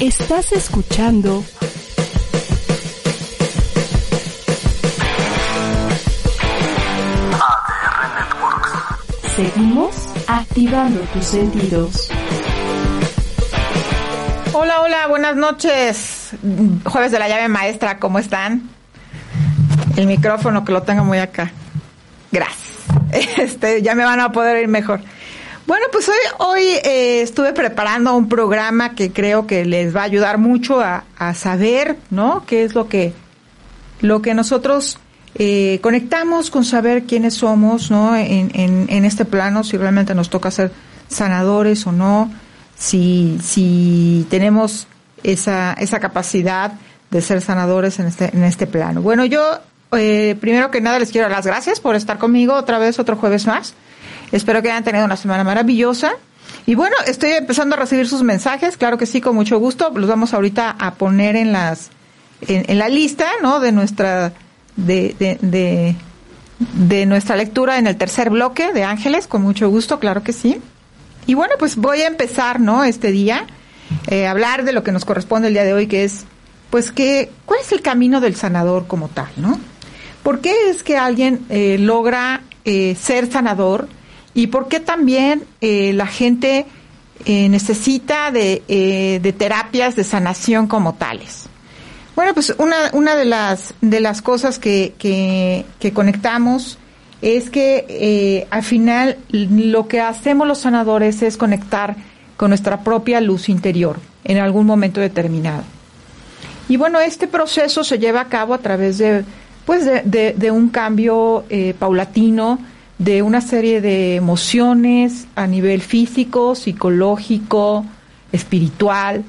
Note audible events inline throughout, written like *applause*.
Estás escuchando ADR Networks. Seguimos activando tus sentidos. Hola, hola, buenas noches. Jueves de la llave maestra, ¿cómo están? El micrófono que lo tengo muy acá. Gracias. *laughs* Este, ya me van a poder ir mejor. Bueno, pues hoy, hoy eh, estuve preparando un programa que creo que les va a ayudar mucho a, a saber, ¿no? ¿Qué es lo que, lo que nosotros eh, conectamos con saber quiénes somos, ¿no? En, en, en este plano, si realmente nos toca ser sanadores o no, si, si tenemos esa, esa capacidad de ser sanadores en este, en este plano. Bueno, yo eh, primero que nada les quiero dar las gracias por estar conmigo otra vez otro jueves más. Espero que hayan tenido una semana maravillosa. Y bueno, estoy empezando a recibir sus mensajes, claro que sí, con mucho gusto. Los vamos ahorita a poner en las en, la lista, ¿no? De nuestra de, de nuestra lectura en el tercer bloque de Ángeles, con mucho gusto, claro que sí. Y bueno, pues voy a empezar, ¿no? Este día, eh, hablar de lo que nos corresponde el día de hoy, que es, pues, que, ¿cuál es el camino del sanador como tal, ¿no? ¿Por qué es que alguien eh, logra eh, ser sanador? ¿Y por qué también eh, la gente eh, necesita de, eh, de, terapias de sanación como tales? Bueno, pues una, de, las, de las cosas que, que, conectamos es que al final lo que hacemos los sanadores es conectar con nuestra propia luz interior en algún momento determinado. Y bueno, este proceso se lleva a cabo a través de, pues de un cambio paulatino, de una serie de emociones a nivel físico, psicológico, espiritual,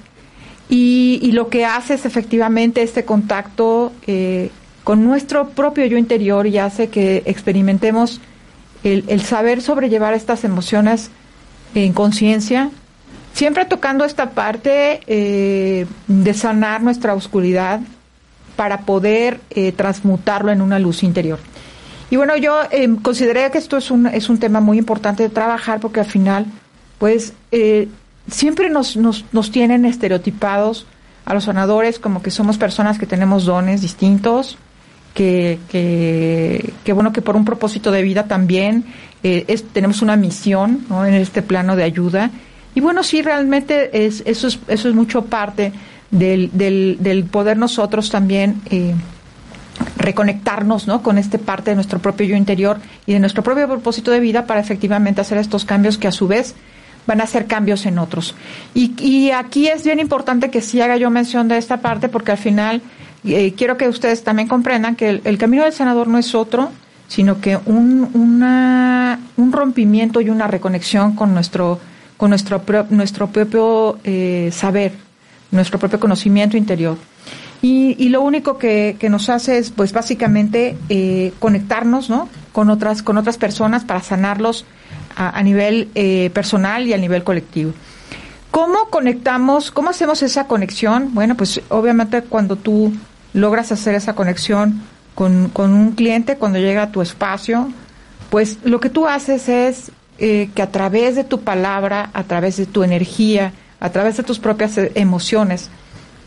y, lo que hace es efectivamente este contacto eh, con nuestro propio yo interior y hace que experimentemos el, el saber sobrellevar estas emociones en conciencia, siempre tocando esta parte eh, de sanar nuestra oscuridad para poder eh, transmutarlo en una luz interior. Y bueno, yo eh, consideré que esto es un, es un tema muy importante de trabajar porque al final, pues, eh, siempre nos, nos, nos tienen estereotipados a los sanadores como que somos personas que tenemos dones distintos, que, que, que bueno, que por un propósito de vida también eh, es, tenemos una misión ¿no? en este plano de ayuda. Y bueno, sí, realmente es, eso, es, eso es mucho parte del, del, del poder nosotros también eh, reconectarnos ¿no? con este parte de nuestro propio yo interior y de nuestro propio propósito de vida para efectivamente hacer estos cambios que a su vez van a hacer cambios en otros. Y, aquí es bien importante que sí haga yo mención de esta parte porque al final eh, quiero que ustedes también comprendan que el, el, camino del sanador no es otro, sino que un, una, un rompimiento y una reconexión con nuestro, con nuestro, nuestro propio eh, saber, nuestro propio conocimiento interior. Y, y, lo único que, nos hace es, pues, básicamente eh, conectarnos, ¿no? Con otras, con otras personas para sanarlos a, a nivel eh, personal y a nivel colectivo. ¿Cómo conectamos? ¿Cómo hacemos esa conexión? Bueno, pues, obviamente, cuando tú logras hacer esa conexión con, con un cliente, cuando llega a tu espacio, pues, lo que tú haces es eh, que a través de tu palabra, a través de tu energía, a través de tus propias eh, emociones,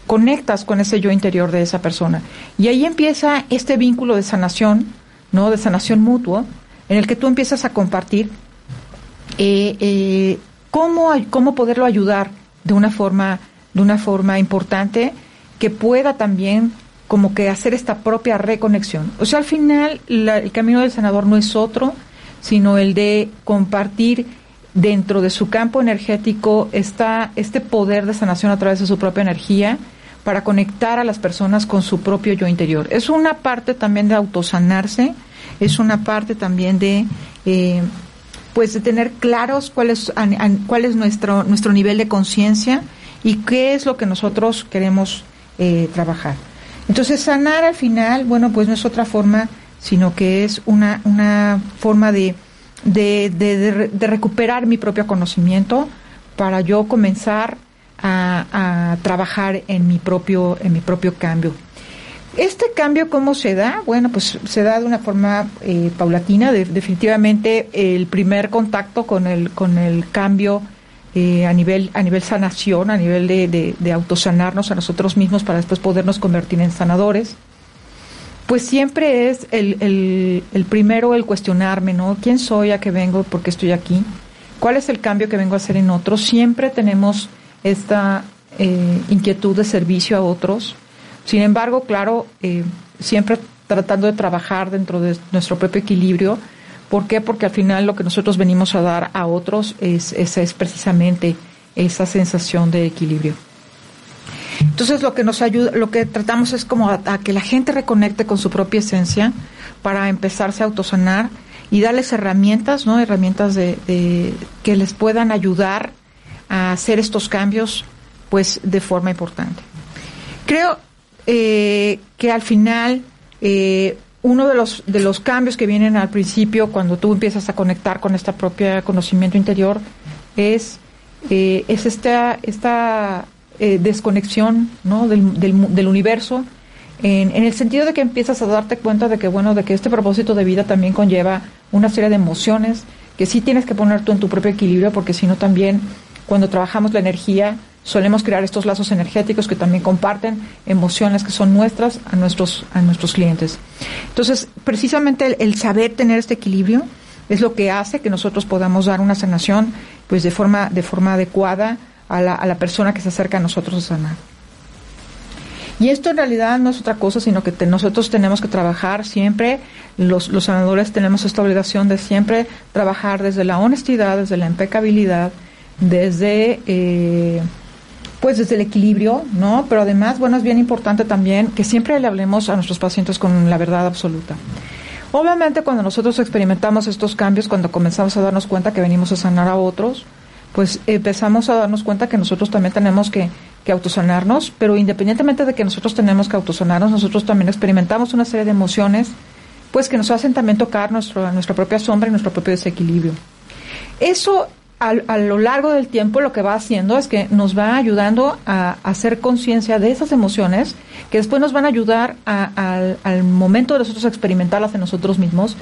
conectas con ese yo interior de esa persona. Y ahí empieza este vínculo de sanación, ¿no? De sanación mutua, en el que tú empiezas a compartir eh, eh, cómo, cómo poderlo ayudar de una forma, de una forma importante que pueda también como que hacer esta propia reconexión. O sea, al final la, el camino del sanador no es otro, sino el de compartir dentro de su campo energético está este poder de sanación a través de su propia energía para conectar a las personas con su propio yo interior. Es una parte también de autosanarse, es una parte también de eh, pues de tener claros cuál es, cuál es nuestro, nuestro nivel de conciencia y qué es lo que nosotros queremos eh, trabajar. Entonces, sanar al final, bueno, pues no es otra forma, sino que es una, una forma de, de, de, de recuperar mi propio conocimiento para yo comenzar a, trabajar en mi propio, en mi propio cambio. Este cambio, ¿cómo se da? Bueno, pues se da de una forma eh, paulatina. De, definitivamente el primer contacto con el, con el cambio eh, a, nivel, a nivel sanación, a nivel de, de, de, autosanarnos a nosotros mismos para después podernos convertir en sanadores, pues siempre es el, el, el primero el cuestionarme, ¿no? ¿Quién soy? ¿A qué vengo? ¿Por qué estoy aquí? ¿Cuál es el cambio que vengo a hacer en otros? Siempre tenemos esta eh, inquietud de servicio a otros. Sin embargo, claro, eh, siempre tratando de trabajar dentro de nuestro propio equilibrio. ¿Por qué? Porque al final lo que nosotros venimos a dar a otros es, es, es precisamente esa sensación de equilibrio. Entonces lo que nos ayuda, lo que tratamos es como a, que la gente reconecte con su propia esencia para empezarse a autosanar y darles herramientas, ¿no? Herramientas de que les puedan ayudar a hacer estos cambios, pues, de forma importante. Creo eh, que al final eh, uno de los de los cambios que vienen al principio cuando tú empiezas a conectar con esta propia conocimiento interior es eh, es esta esta eh, desconexión ¿no? del, del, del universo en, en, el sentido de que empiezas a darte cuenta de que bueno de que este propósito de vida también conlleva una serie de emociones que sí tienes que poner tú en tu propio equilibrio porque si no también cuando trabajamos la energía solemos crear estos lazos energéticos que también comparten emociones que son nuestras a nuestros a nuestros clientes entonces precisamente el, el saber tener este equilibrio es lo que hace que nosotros podamos dar una sanación pues de forma de forma adecuada a la, a la persona que se acerca a nosotros a sanar. Y esto en realidad no es otra cosa, sino que te, nosotros tenemos que trabajar siempre, los, los sanadores tenemos esta obligación de siempre trabajar desde la honestidad, desde la impecabilidad, desde, eh, pues desde el equilibrio, ¿no? Pero además, bueno, es bien importante también que siempre le hablemos a nuestros pacientes con la verdad absoluta. Obviamente cuando nosotros experimentamos estos cambios, cuando comenzamos a darnos cuenta que venimos a sanar a otros, pues empezamos a darnos cuenta que nosotros también tenemos que, que autosanarnos, pero independientemente de que nosotros tenemos que autosanarnos, nosotros también experimentamos una serie de emociones, pues que nos hacen también tocar nuestro, nuestra propia sombra y nuestro propio desequilibrio. Eso a, a, lo largo del tiempo lo que va haciendo es que nos va ayudando a, hacer conciencia de esas emociones que después nos van a ayudar a, al, al momento de nosotros experimentarlas en nosotros mismos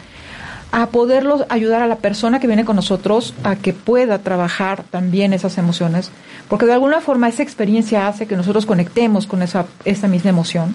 a poderlos ayudar a la persona que viene con nosotros a que pueda trabajar también esas emociones, porque de alguna forma esa experiencia hace que nosotros conectemos con esa, esa misma emoción,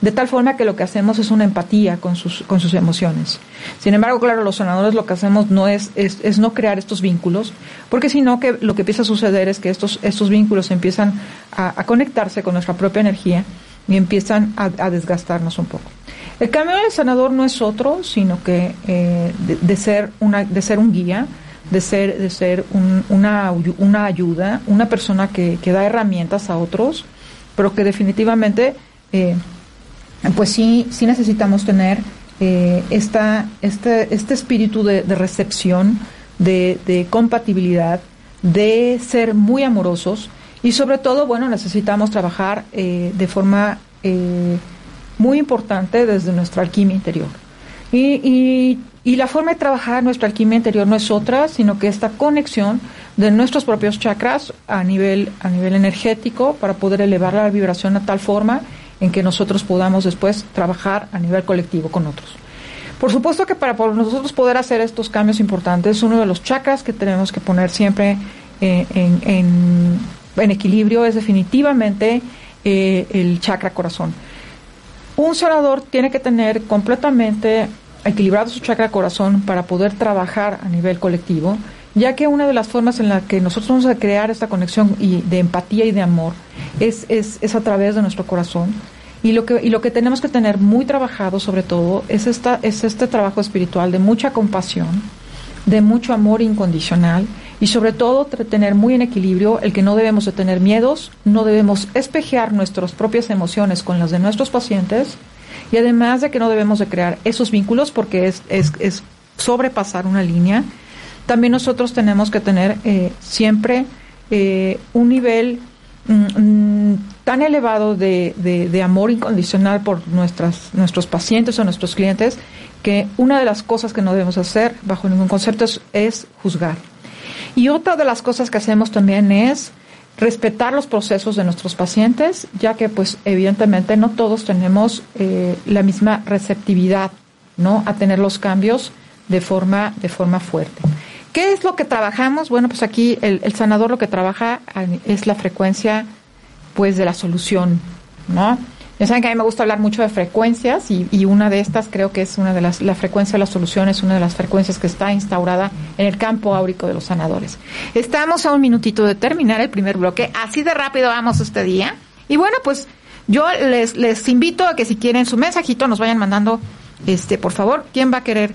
de tal forma que lo que hacemos es una empatía con sus, con sus emociones. Sin embargo, claro, los sanadores lo que hacemos no es, es, no crear estos vínculos, porque sino que lo que empieza a suceder es que estos, estos vínculos empiezan a, conectarse con nuestra propia energía y empiezan a, desgastarnos un poco. El camino del sanador no es otro, sino que eh, de, de, ser una, de ser un guía, de ser, de ser un, una, una ayuda, una persona que, que, da herramientas a otros, pero que definitivamente, eh, pues sí, sí necesitamos tener eh, esta, este, este espíritu de, recepción, de, de compatibilidad, de ser muy amorosos y sobre todo, bueno, necesitamos trabajar eh, de forma eh, muy importante desde nuestra alquimia interior. Y, y, y, la forma de trabajar nuestra alquimia interior no es otra, sino que esta conexión de nuestros propios chakras a nivel, a nivel energético para poder elevar la vibración a tal forma en que nosotros podamos después trabajar a nivel colectivo con otros. Por supuesto que para nosotros poder hacer estos cambios importantes, uno de los chakras que tenemos que poner siempre eh, en, equilibrio es definitivamente eh, el chakra corazón. Un sanador tiene que tener completamente equilibrado su chakra corazón para poder trabajar a nivel colectivo, ya que una de las formas en la que nosotros vamos a crear esta conexión y de empatía y de amor es, es, es a través de nuestro corazón. Y lo, que, y lo que tenemos que tener muy trabajado sobre todo es, esta, es este trabajo espiritual de mucha compasión, de mucho amor incondicional y sobre todo tener muy en equilibrio el que no debemos de tener miedos, no debemos espejear nuestras propias emociones con las de nuestros pacientes y además de que no debemos de crear esos vínculos porque es, es, es sobrepasar una línea, también nosotros tenemos que tener eh, siempre eh, un nivel mm, mm, tan elevado de, de- amor incondicional por nuestras, nuestros pacientes o nuestros clientes que una de las cosas que no debemos hacer bajo ningún concepto es, es juzgar. Y otra de las cosas que hacemos también es respetar los procesos de nuestros pacientes, ya que pues evidentemente no todos tenemos eh, la misma receptividad, ¿no? A tener los cambios de forma, de forma fuerte. ¿Qué es lo que trabajamos? Bueno, pues aquí el, sanador lo que trabaja eh, es la frecuencia, pues, de la solución, ¿no? Ya saben que a mí me gusta hablar mucho de frecuencias y, y una de estas creo que es una de las, la frecuencia de la solución es una de las frecuencias que está instaurada en el campo áurico de los sanadores. Estamos a un minutito de terminar el primer bloque, así de rápido vamos este día. Y bueno, pues yo les, les invito a que si quieren su mensajito nos vayan mandando, este, por favor, ¿quién va a querer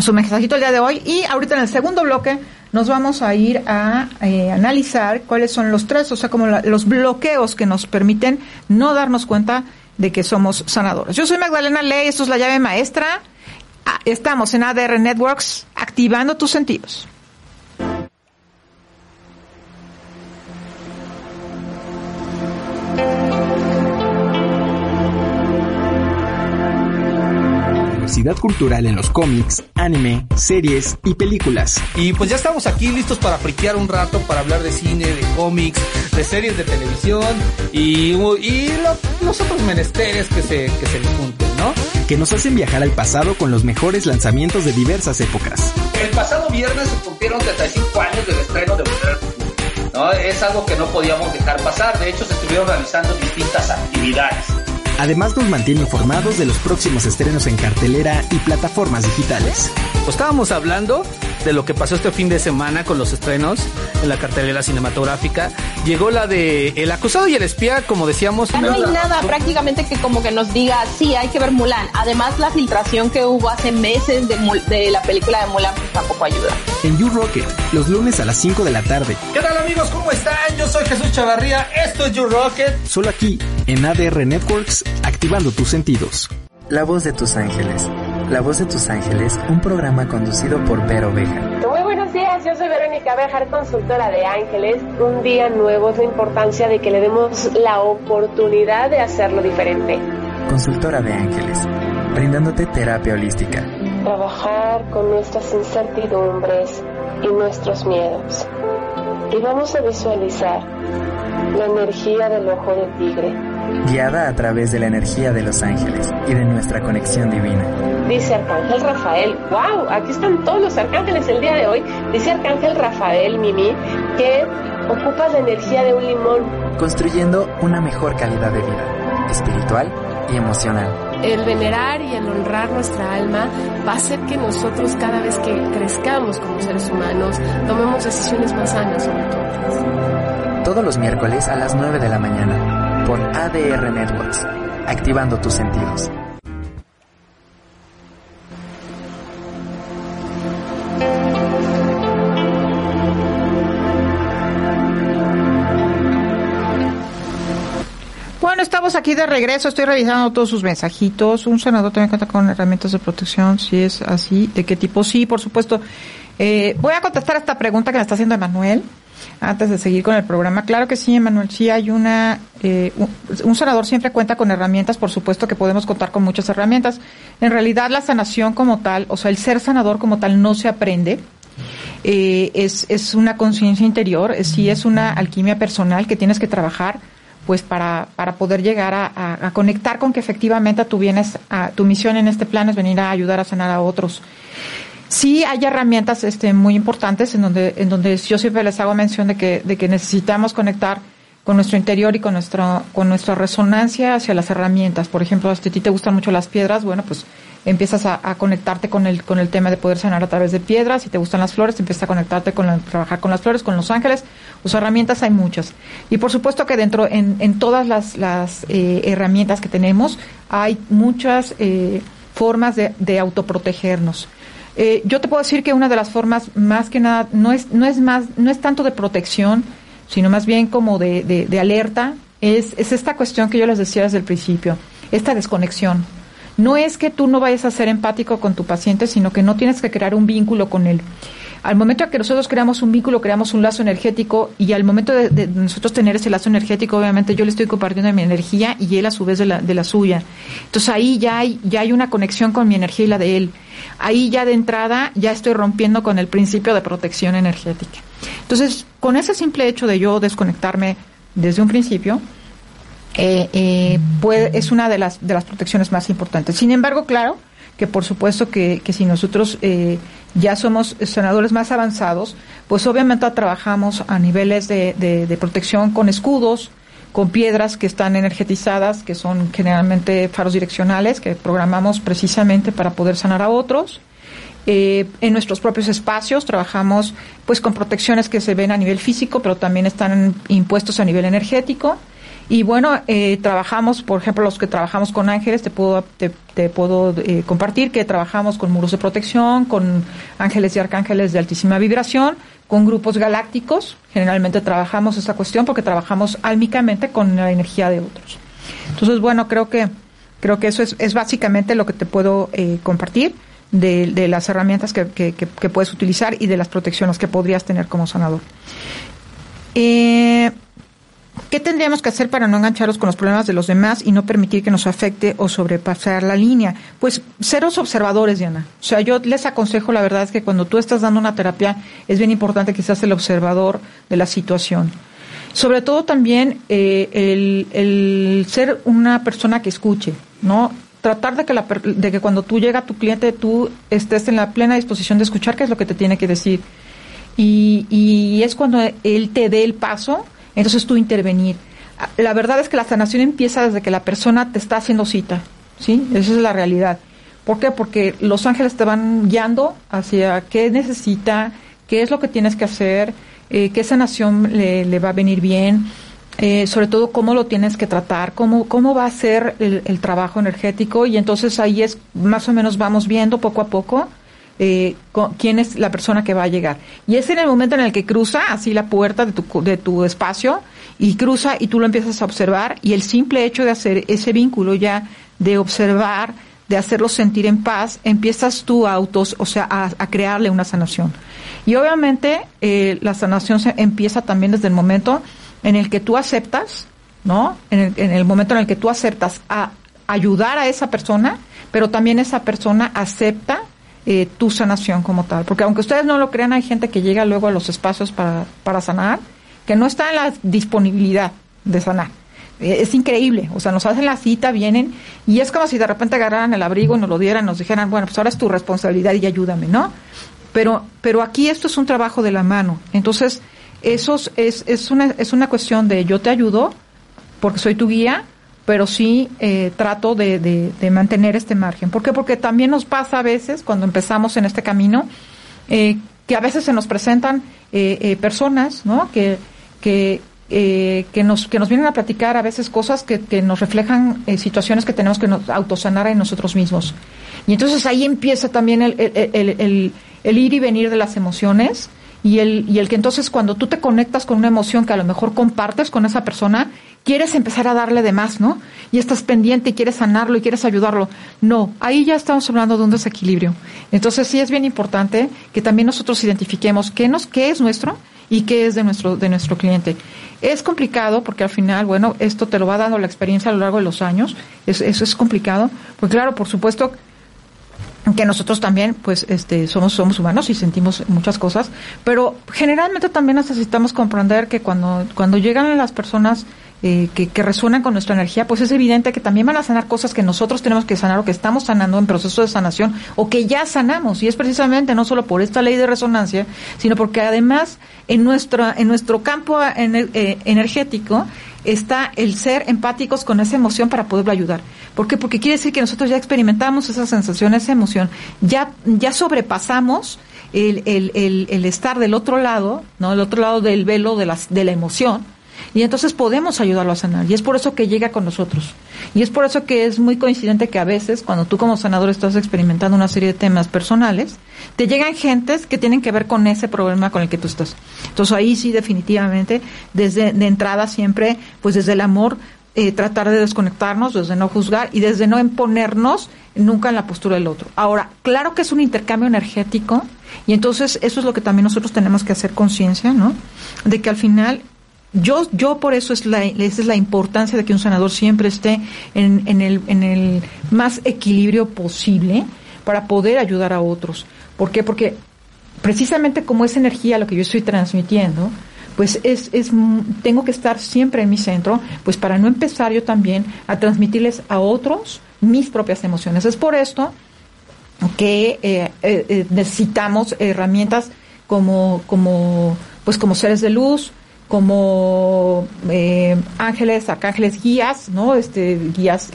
su mensajito el día de hoy? Y ahorita en el segundo bloque nos vamos a ir a eh, analizar cuáles son los tres, o sea, como los bloqueos que nos permiten no darnos cuenta de que somos sanadores. Yo soy Magdalena Ley, esto es la llave maestra. Ah, Estamos en ADR Networks activando tus sentidos. Diversidad cultural en los cómics, anime, series y películas. Y pues ya estamos aquí listos para friquear un rato, para hablar de cine, de cómics, de series de televisión y, y lo- los otros menesteres que se, que se le junten, ¿no? que nos hacen viajar al pasado con los mejores lanzamientos de diversas épocas. El pasado viernes se cumplieron 35 años del estreno de. ¿no? Es algo que no podíamos dejar pasar. De hecho, se estuvieron realizando distintas actividades. Además nos mantiene informados de los próximos estrenos en cartelera y plataformas digitales. Pues estábamos hablando de lo que pasó este fin de semana con los estrenos en la cartelera cinematográfica. Llegó la de El acusado y el espía, como decíamos. Ya no hay nada prácticamente que como que nos diga, sí, hay que ver Mulan. Además, la filtración que hubo hace meses de, Mul- de la película de Mulan pues, tampoco ayuda. En You Rocket, los lunes a las 5 de la tarde, ¿Qué tal amigos? ¿Cómo están? Yo soy Jesús Chavarría. Esto es You Rocket. solo aquí, en ADR Networks, activando tus sentidos. La voz de tus ángeles. La voz de tus ángeles, un programa conducido por Vero Oveja. Muy buenos días, yo soy Verónica Bejar, consultora de Ángeles. Un día nuevo es la importancia de que le demos la oportunidad de hacerlo diferente. Consultora de ángeles, brindándote terapia holística. Trabajar con nuestras incertidumbres y nuestros miedos. Y vamos a visualizar la energía del ojo de tigre. Guiada a través de la energía de los ángeles y de nuestra conexión divina. Dice Arcángel Rafael, wow, aquí están todos los arcángeles el día de hoy. Dice Arcángel Rafael, Mimi, que ocupas la energía de un limón. Construyendo una mejor calidad de vida, espiritual y emocional. El venerar y el honrar nuestra alma va a hacer que nosotros cada vez que crezcamos como seres humanos tomemos decisiones más sanas sobre todo. Todos los miércoles a las 9 de la mañana por ADR Networks, activando tus sentidos. Bueno, estamos aquí de regreso. Estoy revisando todos sus mensajitos. Un senador también cuenta con herramientas de protección. Si es así, ¿de qué tipo? Sí, por supuesto. Eh, voy a contestar esta pregunta que me está haciendo Emanuel antes de seguir con el programa. Claro que sí, Emanuel. Sí hay una. eh, un, un senador siempre cuenta con herramientas. Por supuesto que podemos contar con muchas herramientas. En realidad, la sanación como tal, o sea, el ser sanador como tal, no se aprende. Eh, es, es una conciencia interior, sí es una alquimia personal que tienes que trabajar pues para, para poder llegar a, conectar con que efectivamente tú vienes a, tu misión en este plano es venir a ayudar a sanar a otros. Sí hay herramientas este, muy importantes en donde, en donde yo siempre les hago mención de que, de que necesitamos conectar con nuestro interior y con nuestra, con nuestra resonancia hacia las herramientas. Por ejemplo, si a ti te gustan mucho las piedras, bueno, pues empiezas a, conectarte con el, con el tema de poder sanar a través de piedras. Si te gustan las flores, empiezas a conectarte con trabajar con las flores, con los ángeles. Pues herramientas hay muchas. Y por supuesto que dentro, en, en todas las, las eh, herramientas que tenemos, hay muchas eh, formas de, de autoprotegernos. Eh, yo te puedo decir que una de las formas más que nada no es, no es más, no es tanto de protección, sino más bien como de, de- de alerta, es, es esta cuestión que yo les decía desde el principio, esta desconexión. No es que tú no vayas a ser empático con tu paciente, sino que no tienes que crear un vínculo con él. Al momento que nosotros creamos un vínculo, creamos un lazo energético y al momento de, nosotros tener ese lazo energético, obviamente yo le estoy compartiendo mi energía y él a su vez de la, de la suya. Entonces ahí ya hay, ya hay una conexión con mi energía y la de él. Ahí ya de entrada ya estoy rompiendo con el principio de protección energética. Entonces, con ese simple hecho de yo desconectarme desde un principio, eh, eh, puede, es una de las, de las protecciones más importantes. Sin embargo, claro, que por supuesto que, que si nosotros eh, ya somos senadores más avanzados, pues obviamente trabajamos a niveles de, de, protección con escudos, con piedras que están energetizadas, que son generalmente faros direccionales, que programamos precisamente para poder sanar a otros. Eh, en nuestros propios espacios trabajamos pues con protecciones que se ven a nivel físico, pero también están impuestos a nivel energético. Y bueno, eh, trabajamos, por ejemplo, los que trabajamos con ángeles, te puedo, te, puedo eh, compartir que trabajamos con muros de protección, con ángeles y arcángeles de altísima vibración, con grupos galácticos. Generalmente trabajamos esta cuestión porque trabajamos álmicamente con la energía de otros. Entonces, bueno, creo que, creo que eso es, es básicamente lo que te puedo eh, compartir de, de, las herramientas que, que, que, puedes utilizar y de las protecciones que podrías tener como sanador. Eh, ¿Qué tendríamos que hacer para no engancharnos con los problemas de los demás y no permitir que nos afecte o sobrepasar la línea? Pues seros observadores, Diana. O sea, yo les aconsejo, la verdad es que cuando tú estás dando una terapia, es bien importante que seas el observador de la situación. Sobre todo también eh, el, ser una persona que escuche, ¿no? Tratar de que, la, de que cuando tú llega tu cliente, tú estés en la plena disposición de escuchar qué es lo que te tiene que decir. Y, y es cuando él te dé el paso entonces tú intervenir. La verdad es que la sanación empieza desde que la persona te está haciendo cita, ¿sí? Esa es la realidad. ¿Por qué? Porque los ángeles te van guiando hacia qué necesita, qué es lo que tienes que hacer, eh, qué sanación le, le, va a venir bien, eh, sobre todo cómo lo tienes que tratar, cómo, cómo va a ser el, el, trabajo energético y entonces ahí es más o menos vamos viendo poco a poco eh, con, quién es la persona que va a llegar. Y es en el momento en el que cruza así la puerta de tu, de tu espacio y cruza y tú lo empiezas a observar y el simple hecho de hacer ese vínculo ya de observar, de hacerlo sentir en paz, empiezas tú a autos, o sea, a, crearle una sanación. Y obviamente eh, la sanación se empieza también desde el momento en el que tú aceptas, ¿no? En el, en el momento en el que tú aceptas a ayudar a esa persona, pero también esa persona acepta eh, tu sanación como tal. Porque aunque ustedes no lo crean, hay gente que llega luego a los espacios para, para sanar, que no está en la disponibilidad de sanar. Eh, es increíble, o sea, nos hacen la cita, vienen, y es como si de repente agarraran el abrigo y nos lo dieran, nos dijeran, bueno, pues ahora es tu responsabilidad y ayúdame, ¿no? Pero, pero aquí esto es un trabajo de la mano. Entonces, eso es, es, una, es una cuestión de yo te ayudo, porque soy tu guía, pero sí eh, trato de, de, mantener este margen. ¿Por qué? Porque también nos pasa a veces, cuando empezamos en este camino, eh, que a veces se nos presentan eh, eh personas, ¿no? Que, que, eh, que, nos, que nos vienen a platicar a veces cosas que, que nos reflejan situaciones que tenemos que nos autosanar en nosotros mismos. Y entonces ahí empieza también el, el, el, el, el ir y venir de las emociones y el, y el que entonces cuando tú te conectas con una emoción que a lo mejor compartes con esa persona, quieres empezar a darle de más, ¿no? Y estás pendiente y quieres sanarlo y quieres ayudarlo. No, ahí ya estamos hablando de un desequilibrio. Entonces sí es bien importante que también nosotros identifiquemos qué nos, qué es nuestro y qué es de nuestro, de nuestro cliente. Es complicado porque al final, bueno, esto te lo va dando la experiencia a lo largo de los años. Eso es, complicado. Pues claro, por supuesto, que nosotros también pues este somos somos humanos y sentimos muchas cosas pero generalmente también necesitamos comprender que cuando cuando llegan las personas eh, que, que, resuenan con nuestra energía, pues es evidente que también van a sanar cosas que nosotros tenemos que sanar o que estamos sanando en proceso de sanación o que ya sanamos. Y es precisamente no solo por esta ley de resonancia, sino porque además en nuestro, en nuestro campo eh, energético está el ser empáticos con esa emoción para poderlo ayudar. ¿Por qué? Porque quiere decir que nosotros ya experimentamos esa sensación, esa emoción, ya, ya sobrepasamos el, el, el, el estar del otro lado, ¿no? El otro lado del velo de, las, de la emoción, y entonces podemos ayudarlo a sanar. Y es por eso que llega con nosotros. Y es por eso que es muy coincidente que a veces, cuando tú como sanador estás experimentando una serie de temas personales, te llegan gentes que tienen que ver con ese problema con el que tú estás. Entonces ahí sí definitivamente, desde de entrada siempre, pues desde el amor, eh, tratar de desconectarnos, desde no juzgar y desde no imponernos nunca en la postura del otro. Ahora, claro que es un intercambio energético y entonces eso es lo que también nosotros tenemos que hacer conciencia, ¿no? De que al final yo, yo por eso es la, esa es la importancia de que un sanador siempre esté en, en, el, en el más equilibrio posible para poder ayudar a otros. ¿Por qué? Porque precisamente como es energía lo que yo estoy transmitiendo, pues es, es, tengo que estar siempre en mi centro, pues para no empezar yo también a transmitirles a otros mis propias emociones. Es por esto que eh, eh, eh, necesitamos herramientas como, como, pues como seres de luz, como ángeles, arcángeles, guías, ¿no? Este, guías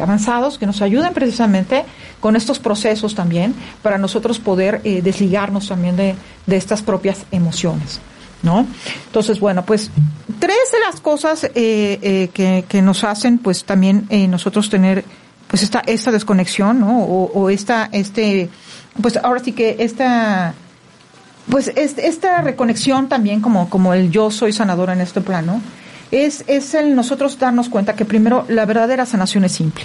avanzados que nos ayuden precisamente con estos procesos también para nosotros poder desligarnos también de, de estas propias emociones. ¿no? Entonces, bueno, pues tres de las cosas eh, eh, que, que, nos hacen, pues también eh, nosotros tener, pues esta, esta desconexión, ¿no? O, esta, este, pues ahora sí que esta, pues esta reconexión también como, el yo soy sanador en este plano, es, es el nosotros darnos cuenta que primero la verdadera sanación es simple.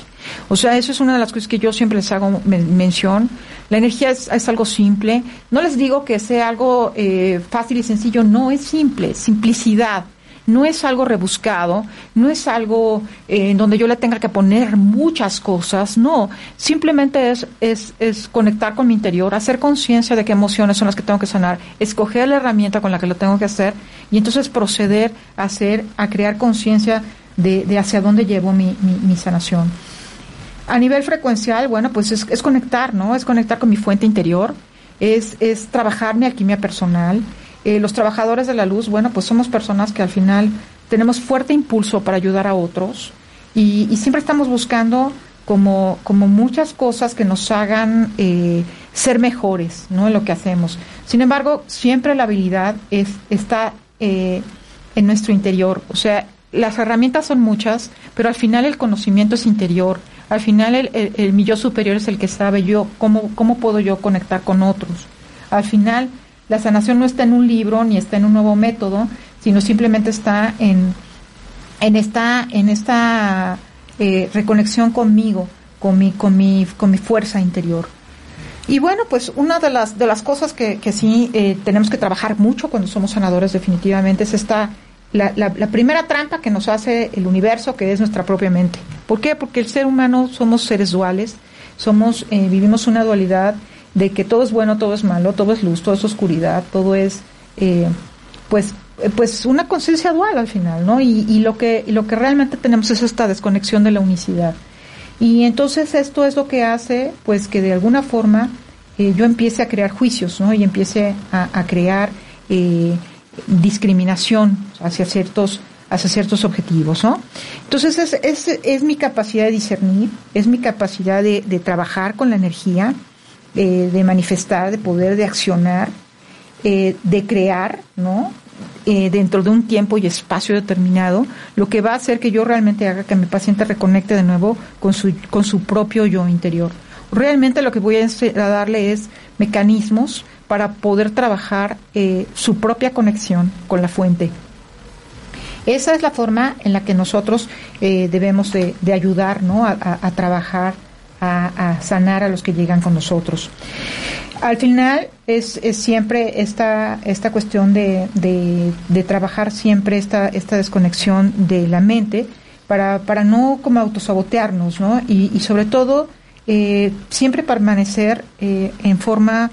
O sea, eso es una de las cosas que yo siempre les hago mención. La energía es, es, algo simple. No les digo que sea algo eh, fácil y sencillo, no, es simple, simplicidad no es algo rebuscado, no es algo eh, en donde yo le tenga que poner muchas cosas, no, simplemente es, es, es conectar con mi interior, hacer conciencia de qué emociones son las que tengo que sanar, escoger la herramienta con la que lo tengo que hacer y entonces proceder a hacer, a crear conciencia de, de, hacia dónde llevo mi, mi, mi, sanación. A nivel frecuencial, bueno, pues es, es conectar, ¿no? Es conectar con mi fuente interior, es, es trabajar mi alquimia personal, eh, los trabajadores de la luz, bueno, pues somos personas que al final tenemos fuerte impulso para ayudar a otros y, y siempre estamos buscando como, como muchas cosas que nos hagan eh, ser mejores ¿no? en lo que hacemos. Sin embargo, siempre la habilidad es, está eh, en nuestro interior. O sea, las herramientas son muchas, pero al final el conocimiento es interior. Al final el, el, yo superior es el que sabe yo cómo, cómo puedo yo conectar con otros. Al final la sanación no está en un libro ni está en un nuevo método, sino simplemente está en, en esta, en esta eh, reconexión conmigo, con mi, con, mi, con mi fuerza interior. Y bueno, pues una de las, de las cosas que, que sí eh, tenemos que trabajar mucho cuando somos sanadores definitivamente es esta, la, la, primera trampa que nos hace el universo, que es nuestra propia mente. ¿Por qué? Porque el ser humano somos seres duales, somos, eh, vivimos una dualidad de que todo es bueno, todo es malo, todo es luz, todo es oscuridad, todo es, eh, pues, pues una conciencia dual al final, ¿no? Y, y, lo que lo que realmente tenemos es esta desconexión de la unicidad. Y entonces esto es lo que hace, pues, que de alguna forma eh, yo empiece a crear juicios, ¿no? Y empiece a, crear eh, discriminación hacia ciertos hacia ciertos objetivos, ¿no? Entonces es, es, es mi capacidad de discernir, es mi capacidad de trabajar con la energía, eh, de manifestar, de poder, de accionar, eh, de crear, ¿no? Eh, dentro de un tiempo y espacio determinado, lo que va a hacer que yo realmente haga que mi paciente reconecte de nuevo con su, con su propio yo interior. Realmente lo que voy a, darle es mecanismos para poder trabajar eh, su propia conexión con la fuente. Esa es la forma en la que nosotros debemos de, ayudar ¿no? a trabajar a, sanar a los que llegan con nosotros. Al final es, es siempre esta, esta cuestión de, de, trabajar siempre esta, esta desconexión de la mente para, para no como autosabotearnos, ¿no? Y, y sobre todo eh, siempre permanecer eh, en forma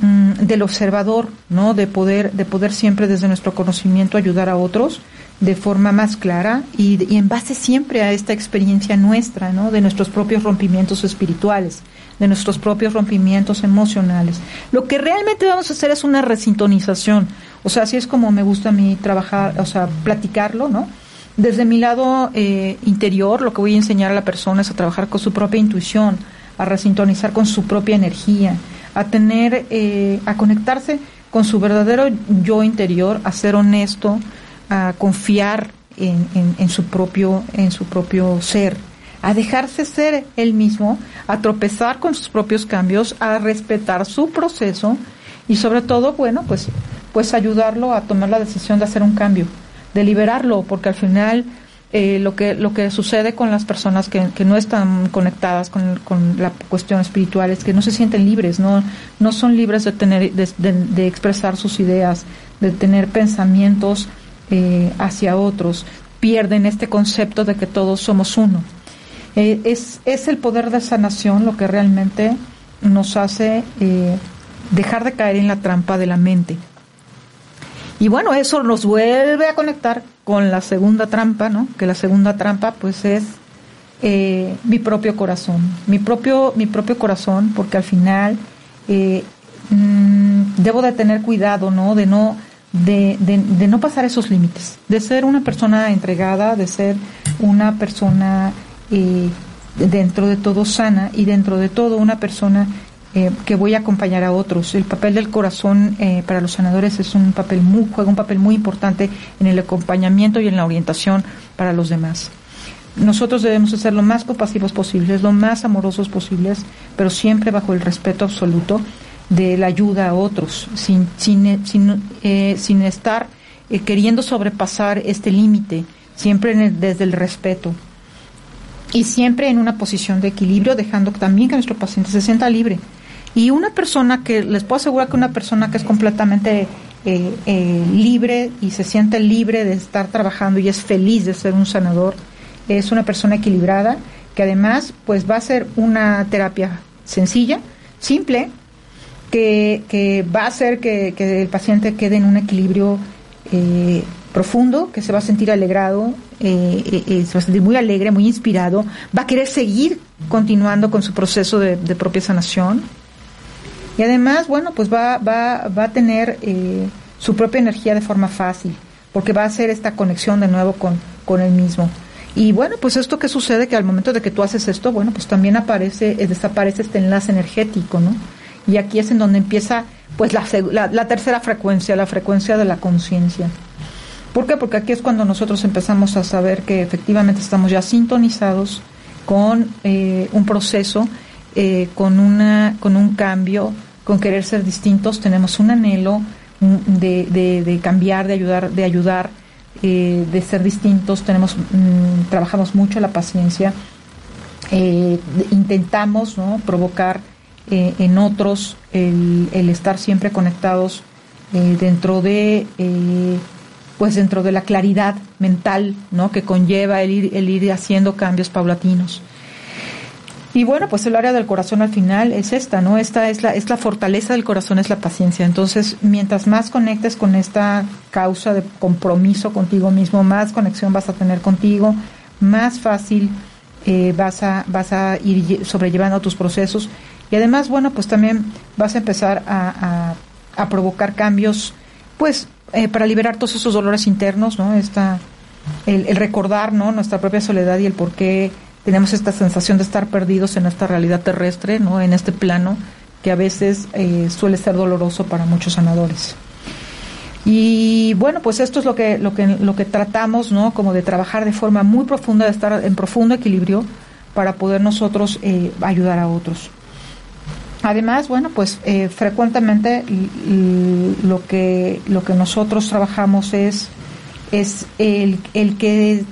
mm, del observador, ¿no? De poder, de poder siempre desde nuestro conocimiento ayudar a otros de forma más clara y, y, en base siempre a esta experiencia nuestra, ¿no? De nuestros propios rompimientos espirituales, de nuestros propios rompimientos emocionales. Lo que realmente vamos a hacer es una resintonización. O sea, así es como me gusta a mí trabajar, o sea, platicarlo, ¿no? Desde mi lado eh, interior, lo que voy a enseñar a la persona es a trabajar con su propia intuición, a resintonizar con su propia energía, a tener, eh, a conectarse con su verdadero yo interior, a ser honesto, a confiar en, en, su propio, en su propio ser, a dejarse ser él mismo, a tropezar con sus propios cambios, a respetar su proceso y sobre todo, bueno, pues, pues ayudarlo a tomar la decisión de hacer un cambio, de liberarlo, porque al final eh, lo que lo que sucede con las personas que, que no están conectadas con, con, la cuestión espiritual es que no se sienten libres, no no son libres de tener de, de expresar sus ideas, de tener pensamientos eh, hacia otros, pierden este concepto de que todos somos uno. Eh, es, es el poder de sanación lo que realmente nos hace eh, dejar de caer en la trampa de la mente. Y bueno, eso nos vuelve a conectar con la segunda trampa, ¿no? Que la segunda trampa, pues, es mi propio corazón, mi propio, mi propio corazón, porque al final mmm, debo de tener cuidado, ¿no? De no, de, de, no pasar esos límites, de ser una persona entregada, de ser una persona eh, dentro de todo sana y dentro de todo una persona eh, que voy a acompañar a otros. El papel del corazón eh, para los sanadores es un papel muy, juega un papel muy importante en el acompañamiento y en la orientación para los demás. Nosotros debemos ser lo más compasivos posibles, lo más amorosos posibles, pero siempre bajo el respeto absoluto de la ayuda a otros, sin, sin, sin, eh, sin estar eh, queriendo sobrepasar este límite, siempre el, desde el respeto. Y siempre en una posición de equilibrio, dejando también que nuestro paciente se sienta libre. Y una persona que, les puedo asegurar que una persona que es completamente eh, eh, libre y se siente libre de estar trabajando y es feliz de ser un sanador, es una persona equilibrada, que además pues va a ser una terapia sencilla, simple, que, va a hacer que, el paciente quede en un equilibrio eh, profundo, que se va a sentir alegrado, eh, eh, se va a sentir muy alegre, muy inspirado, va a querer seguir continuando con su proceso de, propia sanación. Y además, bueno, pues va, va, va a tener eh, su propia energía de forma fácil, porque va a hacer esta conexión de nuevo con, con él mismo. Y bueno, pues esto que sucede que al momento de que tú haces esto, bueno, pues también aparece, desaparece este enlace energético, ¿no? Y aquí es en donde empieza pues la, la, tercera frecuencia, la frecuencia de la conciencia. ¿Por qué? Porque aquí es cuando nosotros empezamos a saber que efectivamente estamos ya sintonizados con eh, un proceso, eh, con, una, con un cambio, con querer ser distintos, tenemos un anhelo de, de, de cambiar, de ayudar, de ayudar, eh, de ser distintos, tenemos, mmm, trabajamos mucho la paciencia, eh, intentamos ¿no? provocar eh, en otros el, estar siempre conectados eh, dentro de eh, pues dentro de la claridad mental ¿no? que conlleva el ir, el ir haciendo cambios paulatinos. Y bueno, pues el área del corazón al final es esta, ¿no? Esta es la, es la fortaleza del corazón, es la paciencia. Entonces, mientras más conectes con esta causa de compromiso contigo mismo, más conexión vas a tener contigo, más fácil vas, a, vas a ir sobrellevando tus procesos y además, bueno, pues también vas a empezar a, a, provocar cambios, pues, eh, para liberar todos esos dolores internos, ¿no? Esta, el, el, recordar, ¿no? Nuestra propia soledad y el por qué tenemos esta sensación de estar perdidos en esta realidad terrestre, ¿no? En este plano que a veces eh, suele ser doloroso para muchos sanadores. Y bueno, pues esto es lo que, lo que, lo que tratamos, ¿no? Como de trabajar de forma muy profunda, de estar en profundo equilibrio para poder nosotros eh, ayudar a otros. Además, bueno, pues eh, frecuentemente lo que, lo que nosotros trabajamos es, es el, el que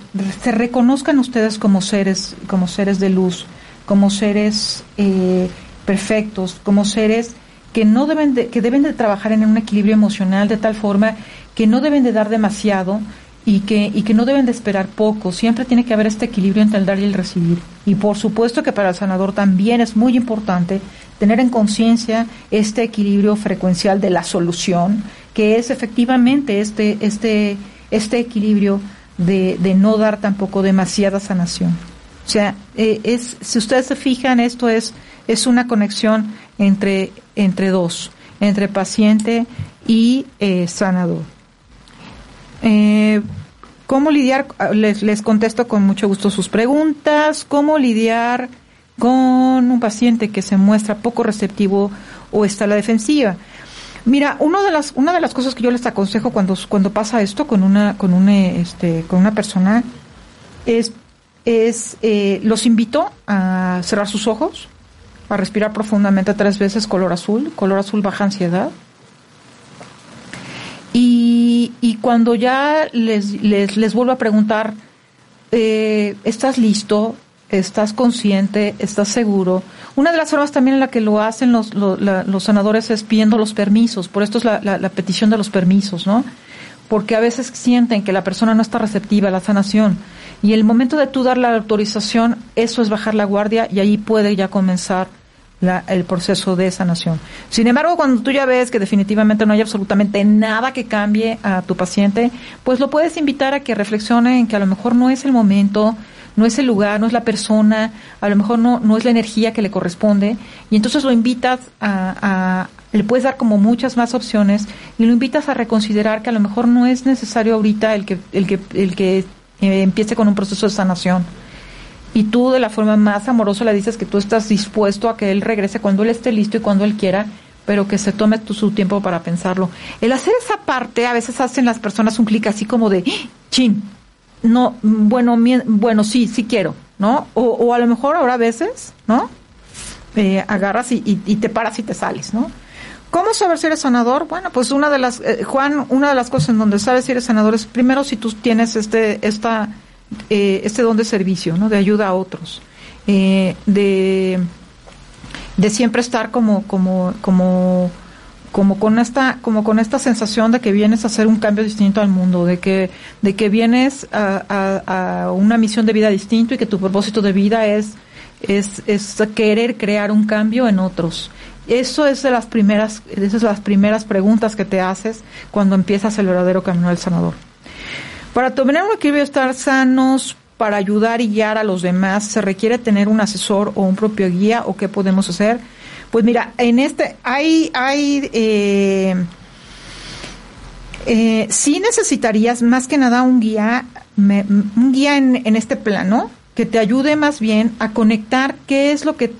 se reconozcan ustedes como seres, como seres de luz, como seres eh, perfectos, como seres que no deben de, que deben de trabajar en un equilibrio emocional de tal forma que no deben de dar demasiado y que, y que no deben de esperar poco. Siempre tiene que haber este equilibrio entre el dar y el recibir. Y por supuesto que para el sanador también es muy importante tener en conciencia este equilibrio frecuencial de la solución, que es efectivamente este, este, este equilibrio de, de no dar tampoco demasiada sanación. O sea, eh, es, si ustedes se fijan, esto es, es una conexión entre, entre dos, entre paciente y eh, sanador. Eh, ¿Cómo lidiar? Les, les contesto con mucho gusto sus preguntas. ¿Cómo lidiar con un paciente que se muestra poco receptivo o está a la defensiva? Mira, uno de las, una de las cosas que yo les aconsejo cuando, cuando pasa esto con una, con una, este, con una persona es, es eh, los invito a cerrar sus ojos, a respirar profundamente tres veces color azul. Color azul baja ansiedad. Y, y cuando ya les, les, les vuelvo a preguntar eh, estás listo, estás consciente, estás seguro. Una de las formas también en la que lo hacen los, los sanadores es pidiendo los permisos, por esto es la, la- la petición de los permisos, ¿no? Porque a veces sienten que la persona no está receptiva a la sanación. Y el momento de tú dar la autorización, eso es bajar la guardia y ahí puede ya comenzar la- el proceso de sanación. Sin embargo, cuando tú ya ves que definitivamente no hay absolutamente nada que cambie a tu paciente, pues lo puedes invitar a que reflexione en que a lo mejor no es el momento, no es el lugar, no es la persona, a lo mejor no, no es la energía que le corresponde, y entonces lo invitas a, a- le puedes dar como muchas más opciones y lo invitas a reconsiderar que a lo mejor no es necesario ahorita el que, el que, el que eh, empiece con un proceso de sanación y tú de la forma más amorosa le dices que tú estás dispuesto a que él regrese cuando él esté listo y cuando él quiera, pero que se tome tu, su tiempo para pensarlo. El hacer esa parte a veces hacen las personas un clic así como de, ¡Ah! chin, no, bueno, mie- bueno, sí, sí quiero, ¿no? O, o a lo mejor ahora a veces, ¿no? Agarras y, y- y te paras y te sales, ¿no? ¿Cómo saber si eres sanador? Bueno, pues una de las, eh, Juan, una de las cosas en donde sabes si eres sanador es primero si tú tienes este, esta, eh, este don de servicio, ¿no? De ayuda a otros, eh, de, de siempre estar como, como, como, como con esta, como con esta sensación de que vienes a hacer un cambio distinto al mundo, de que, de que vienes a, a- una misión de vida distinto y que tu propósito de vida es, es, es querer crear un cambio en otros. Eso es de las primeras, esas son las primeras preguntas que te haces cuando empiezas el verdadero camino del sanador. Para tener un equilibrio estar sanos, para ayudar y guiar a los demás, ¿se requiere tener un asesor o un propio guía o qué podemos hacer? Pues mira, en este hay, hay eh, eh, sí necesitarías más que nada un guía, me- un guía en, en este plano que te ayude más bien a conectar qué es lo que,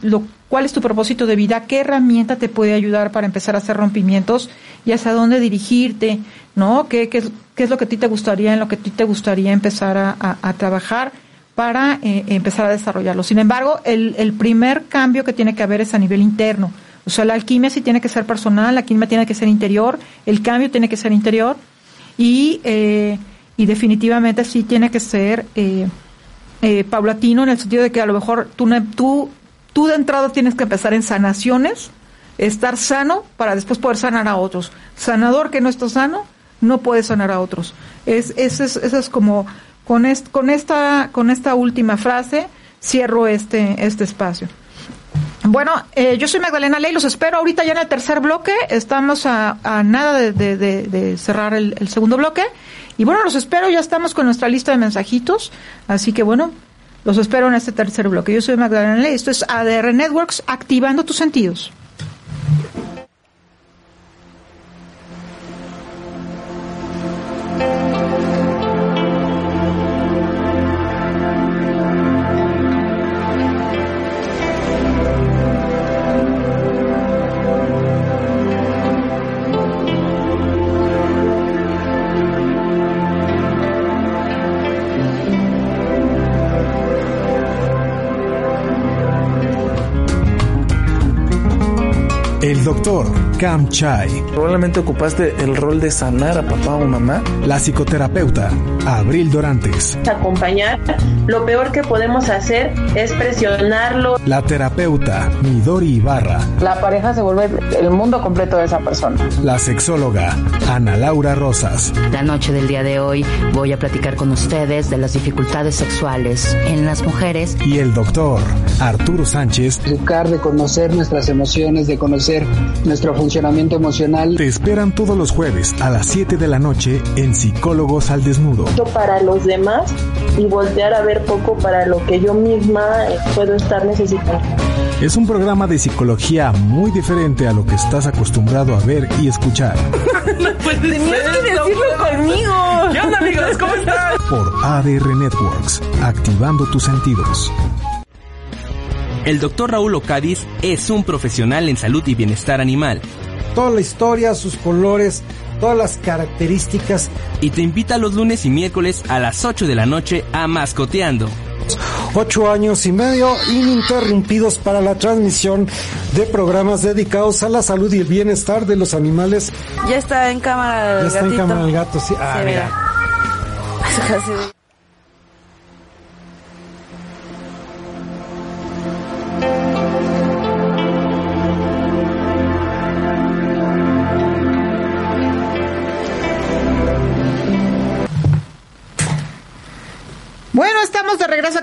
cuál es tu propósito de vida, qué herramienta te puede ayudar para empezar a hacer rompimientos y hacia dónde dirigirte, ¿no? ¿Qué, qué, qué es lo que a ti te gustaría, en lo que a ti te gustaría empezar a, trabajar para eh, empezar a desarrollarlo. Sin embargo, el, el primer cambio que tiene que haber es a nivel interno. O sea, la alquimia sí tiene que ser personal, la alquimia tiene que ser interior, el cambio tiene que ser interior y, eh, y definitivamente sí tiene que ser eh, eh, paulatino en el sentido de que a lo mejor tú, tú, tú de entrada tienes que empezar en sanaciones, estar sano para después poder sanar a otros. Sanador que no está sano no puede sanar a otros. Es, eso es, eso es como con, con esta con esta última frase cierro este este espacio. Bueno, eh, yo soy Magdalena Ley, los espero ahorita ya en el tercer bloque, estamos a, nada de, de- cerrar el segundo bloque y bueno, los espero, ya estamos con nuestra lista de mensajitos, así que bueno, los espero en este tercer bloque. Yo soy Magdalena Ley, esto es ADR Networks, activando tus sentidos. El doctor Cam Chai. Probablemente ocupaste el rol de sanar a papá o mamá. La psicoterapeuta Abril Dorantes. acompañar, lo peor que podemos hacer es presionarlo. La terapeuta Midori Ibarra. La pareja se vuelve el mundo completo de esa persona. La sexóloga Ana Laura Rosas. La noche del día de hoy voy a platicar con ustedes de las dificultades sexuales en las mujeres. Y el doctor Arturo Sánchez. Educar, de conocer nuestras emociones, de conocer nuestro funcionamiento emocional. Te esperan todos los jueves a las 7 de la noche en Psicólogos al Desnudo. para los demás y voltear a ver poco para lo que yo misma puedo estar necesitando. Es un programa de psicología muy diferente a lo que estás acostumbrado a ver y escuchar. *laughs* Tenías que decirlo conmigo. ¿Qué onda, amigos? ¿Cómo están? Por ADR Networks, activando tus sentidos. El doctor Raúl Ocadiz es un profesional en salud y bienestar animal. Toda la historia, sus colores, todas las características. Y te invita los lunes y miércoles a las 8 de la noche a Mascoteando. Ocho años y medio ininterrumpidos para la transmisión de programas dedicados a la salud y el bienestar de los animales. Ya está en cámara el Ya está en cámara el gato, sí. Ah, Se mira. verá. *laughs*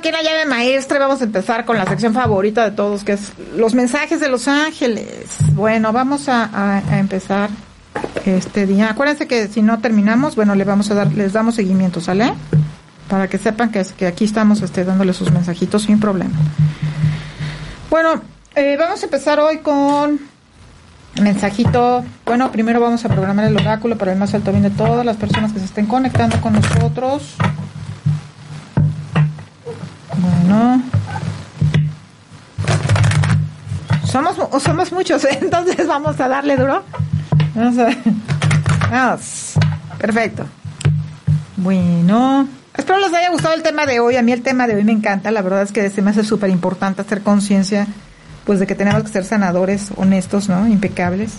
aquí en la llave maestra vamos a empezar con la sección favorita de todos, que es los mensajes de los ángeles. Bueno, vamos a empezar este día. Acuérdense que si no terminamos, bueno, le vamos a dar, les damos seguimiento, ¿sale? Para que sepan que, que aquí estamos este, dándole sus mensajitos sin problema. Bueno, eh, vamos a empezar hoy con mensajito. Bueno, primero vamos a programar el oráculo para el más alto bien de todas las personas que se estén conectando con nosotros. Bueno. Somos, somos muchos, *laughs* entonces vamos a darle duro. Vamos a Vamos. Perfecto. Bueno. Espero les haya gustado el tema de hoy. A mí el tema de hoy me encanta. La verdad es que se me hace súper importante hacer conciencia pues de que tenemos que ser sanadores, honestos, ¿no? Impecables.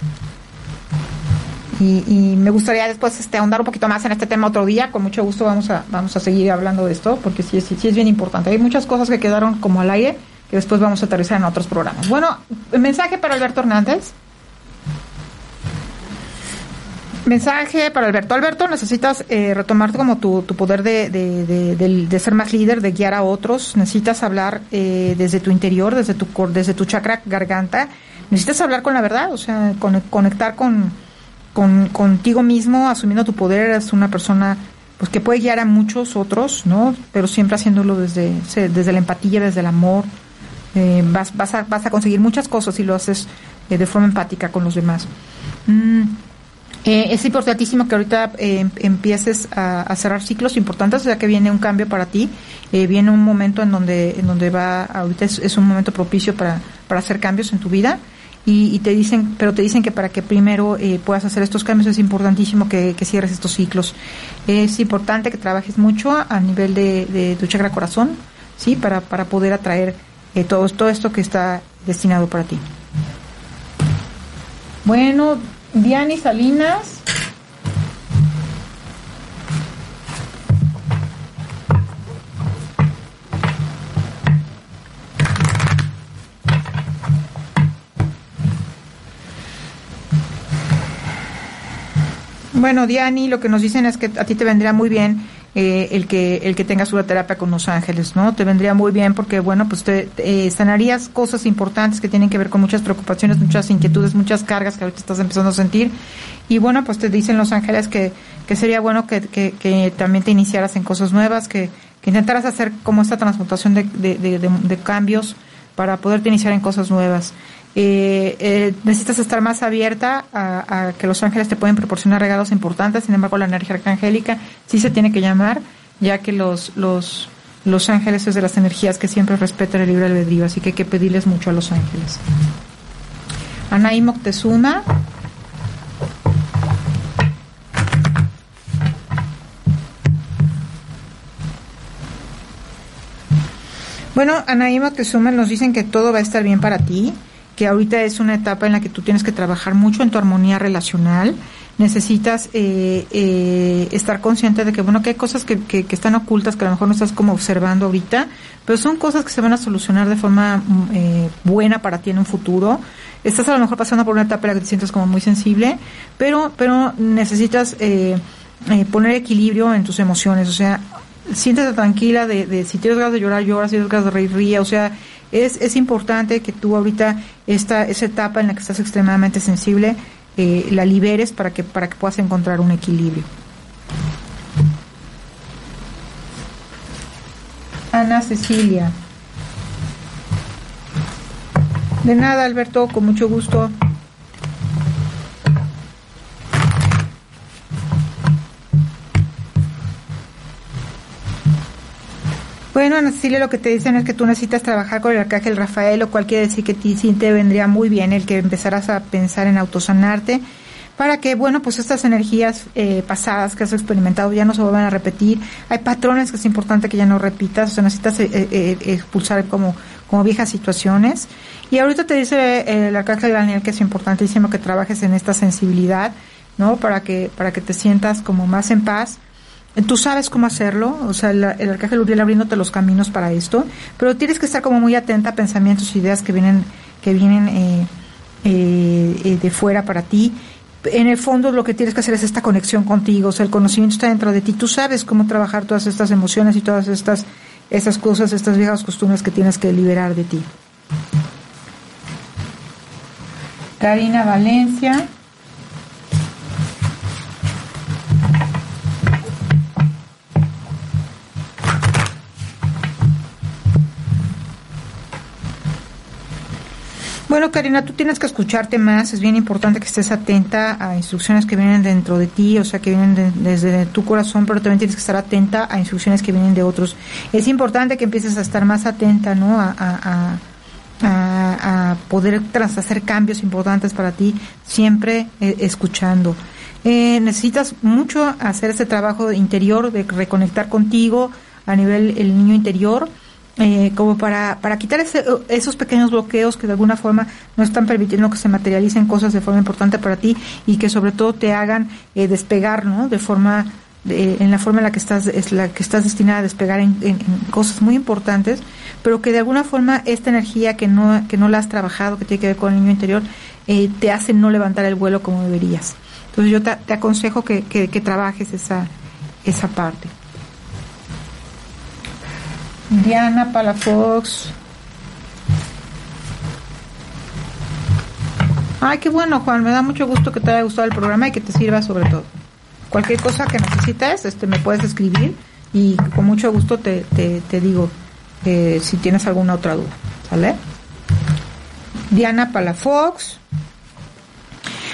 Y, y me gustaría después este, ahondar un poquito más en este tema otro día. Con mucho gusto vamos a, vamos a seguir hablando de esto porque sí, es- sí es bien importante. Hay muchas cosas que quedaron como al aire que después vamos a aterrizar en otros programas. Bueno, mensaje para Alberto Hernández. Mensaje para Alberto. Alberto, necesitas eh, retomar como tu, tu poder de, de, de- ser más líder, de guiar a otros. Necesitas hablar eh, desde tu interior, desde tu, desde tu chakra garganta. Necesitas hablar con la verdad, o sea, con- conectar con, con, contigo mismo, asumiendo tu poder. Eres una persona pues que puede guiar a muchos otros, ¿no? Pero siempre haciéndolo desde, desde la empatía, desde el amor. Eh, vas, vas, a, vas a conseguir muchas cosas si lo haces eh, de forma empática con los demás. Mm. Eh, es importantísimo que ahorita eh, em- empieces a, a cerrar ciclos importantes, ya que viene un cambio para ti, eh, viene un momento en donde, en donde va, ahorita es, es un momento propicio para, para hacer cambios en tu vida. Y, y te dicen, pero te dicen que para que primero eh, puedas hacer estos cambios es importantísimo que, cierres estos ciclos. Es importante que trabajes mucho a nivel de, de tu chakra corazón, sí, para, para poder atraer eh, todo, todo esto que está destinado para ti. Bueno, Diani Salinas. Bueno, Diani, lo que nos dicen es que a ti te vendría muy bien eh, el que el que tengas una terapia con los ángeles, ¿no? Te vendría muy bien porque, bueno, pues te, eh, sanarías cosas importantes que tienen que ver con muchas preocupaciones, muchas inquietudes, muchas cargas que ahorita estás empezando a sentir. Y bueno, pues te dicen los ángeles que, que sería bueno que, que, también te iniciaras en cosas nuevas, que, que intentaras hacer como esta transmutación de, de, de- de cambios para poderte iniciar en cosas nuevas. Eh, eh, necesitas estar más abierta a, que los ángeles te pueden proporcionar regalos importantes, sin embargo la energía arcangélica sí se tiene que llamar, ya que los, los, los ángeles es de las energías que siempre respetan el libre albedrío, así que hay que pedirles mucho a los ángeles. Anaí Moctezuma. Bueno, Anaí Moctezuma nos dicen que todo va a estar bien para ti, que ahorita es una etapa en la que tú tienes que trabajar mucho en tu armonía relacional. Necesitas eh, eh, estar consciente de que, bueno, que hay cosas que, que, están ocultas, que a lo mejor no estás como observando ahorita, pero son cosas que se van a solucionar de forma mm, eh, buena para ti en un futuro. Estás a lo mejor pasando por una etapa en la que te sientes como muy sensible, pero, pero necesitas eh, eh, poner equilibrio en tus emociones, o sea, siéntete tranquila de, de si tienes ganas de llorar, llora, si tienes ganas de reír, ríe, o sea, es, es importante que tú ahorita esta, esa etapa en la que estás extremadamente sensible, eh, la liberes para que, para que puedas encontrar un equilibrio. Ana Cecilia. De nada, Alberto, con mucho gusto. Bueno, Ana lo que te dicen es que tú necesitas trabajar con el arcángel Rafael, lo cual quiere decir que ti sí te vendría muy bien el que empezaras a pensar en autosanarte para que, bueno, pues estas energías eh, pasadas que has experimentado ya no se vuelvan a repetir. Hay patrones que es importante que ya no repitas, o sea, necesitas eh, eh, expulsar como, como viejas situaciones. Y ahorita te dice el arcángel Daniel que es importantísimo que trabajes en esta sensibilidad, ¿no? Para que, para que te sientas como más en paz. Tú sabes cómo hacerlo, o sea, el, el arcángel Uriel abriéndote los caminos para esto, pero tienes que estar como muy atenta a pensamientos, ideas que vienen, que vienen eh, eh, eh, de fuera para ti. En el fondo lo que tienes que hacer es esta conexión contigo, o sea, el conocimiento está dentro de ti, tú sabes cómo trabajar todas estas emociones y todas estas esas cosas, estas viejas costumbres que tienes que liberar de ti. Karina Valencia. Bueno, Karina, tú tienes que escucharte más. Es bien importante que estés atenta a instrucciones que vienen dentro de ti, o sea, que vienen de- desde tu corazón, pero también tienes que estar atenta a instrucciones que vienen de otros. Es importante que empieces a estar más atenta, ¿no? A, a- poder tras hacer cambios importantes para ti, siempre eh, escuchando. Eh, necesitas mucho hacer ese trabajo interior de reconectar contigo a nivel el niño interior eh, como para, para quitar ese- esos pequeños bloqueos que de alguna forma no están permitiendo que se materialicen cosas de forma importante para ti y que sobre todo te hagan eh, despegar, ¿no? De forma, de- en la forma en la que estás, es la que estás destinada a despegar en, cosas muy importantes, pero que de alguna forma esta energía que no, que no la has trabajado, que tiene que ver con el niño interior, eh, te hace no levantar el vuelo como deberías. Entonces yo te, te aconsejo que, que, que trabajes esa, esa parte. Diana Palafox. Ay, qué bueno, Juan. Me da mucho gusto que te haya gustado el programa y que te sirva sobre todo. Cualquier cosa que necesites, este, me puedes escribir y con mucho gusto te, te, digo eh, si tienes alguna otra duda. ¿Sale? Diana Palafox.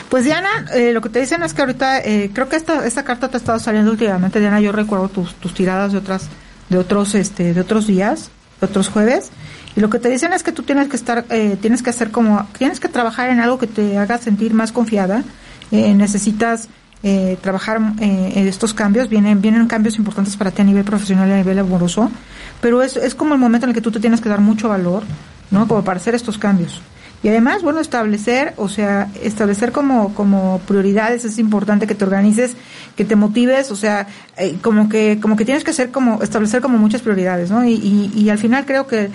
Pues Diana, eh, lo que te dicen es que ahorita, eh, creo que esta, esta carta te ha estado saliendo últimamente, Diana, yo recuerdo tus, tus tiradas de otras, de otros, este, de otros días, de otros jueves, y lo que te dicen es que tú tienes que estar, eh, tienes que hacer como, tienes que trabajar en algo que te haga sentir más confiada, eh, necesitas eh, trabajar eh, en estos cambios, vienen, vienen cambios importantes para ti a nivel profesional y a nivel amoroso, pero es, es como el momento en el que tú te tienes que dar mucho valor, ¿no? Como para hacer estos cambios. Y además, bueno, establecer, o sea, establecer como, como prioridades, es importante que te organices, que te motives, o sea, eh, como que, como que tienes que hacer como, establecer como muchas prioridades, ¿no? Y, y, y al final creo que,